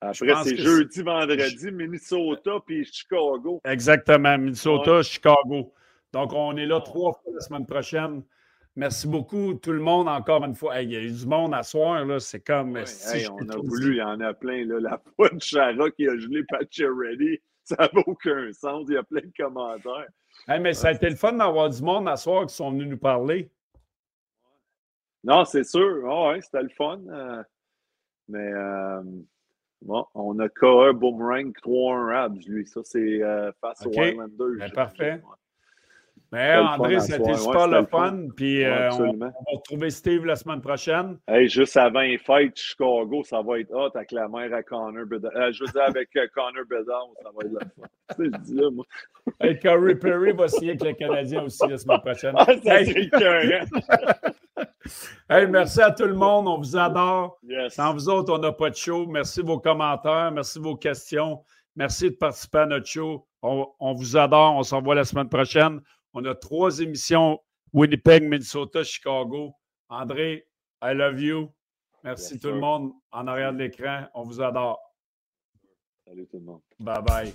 Après, pense c'est jeudi, vendredi, Minnesota puis Chicago. exactement, Minnesota, Chicago. Donc, on est là trois fois la semaine prochaine. Merci beaucoup, tout le monde, encore une fois. Hey, il y a eu du monde à soir, là. C'est comme. Ouais, si hey, on a voulu, il y en a plein. Là. La fois de Chara qui a gelé Ready, ça n'avait aucun sens. Il y a plein de commentaires. Hey, mais ça a été le fun d'avoir du monde à soir qui sont venus nous parler. Non, c'est sûr. Ah ouais, c'était le fun. euh, mais euh, bon, on a KE Boomerang 3-1 Rabs, lui. Ça, c'est euh, face OK. aux Islanders. Ben, parfait. Mais André, soir. super Ouais, le c'était fun. Puis euh, on, va retrouver Steve la semaine prochaine. Hey, juste avant les fêtes, Chicago, ça va être hot avec la mère à Connor Bedard. Euh, je veux dire, avec Connor Bedard, ça va être le fun. Je dis là, moi. Hey, Corey Perry va signer avec le Canadien aussi la semaine prochaine. Ah, ça Hey. *laughs* hey, merci à tout le monde. On vous adore. Yes. Sans vous autres, on n'a pas de show. Merci de vos commentaires. Merci de vos questions. Merci de participer à notre show. On, on vous adore. On se revoit la semaine prochaine. On a trois émissions Winnipeg, Minnesota, Chicago. André, I love you. Merci tout le monde en arrière de l'écran. On vous adore. Salut tout le monde. Bye bye.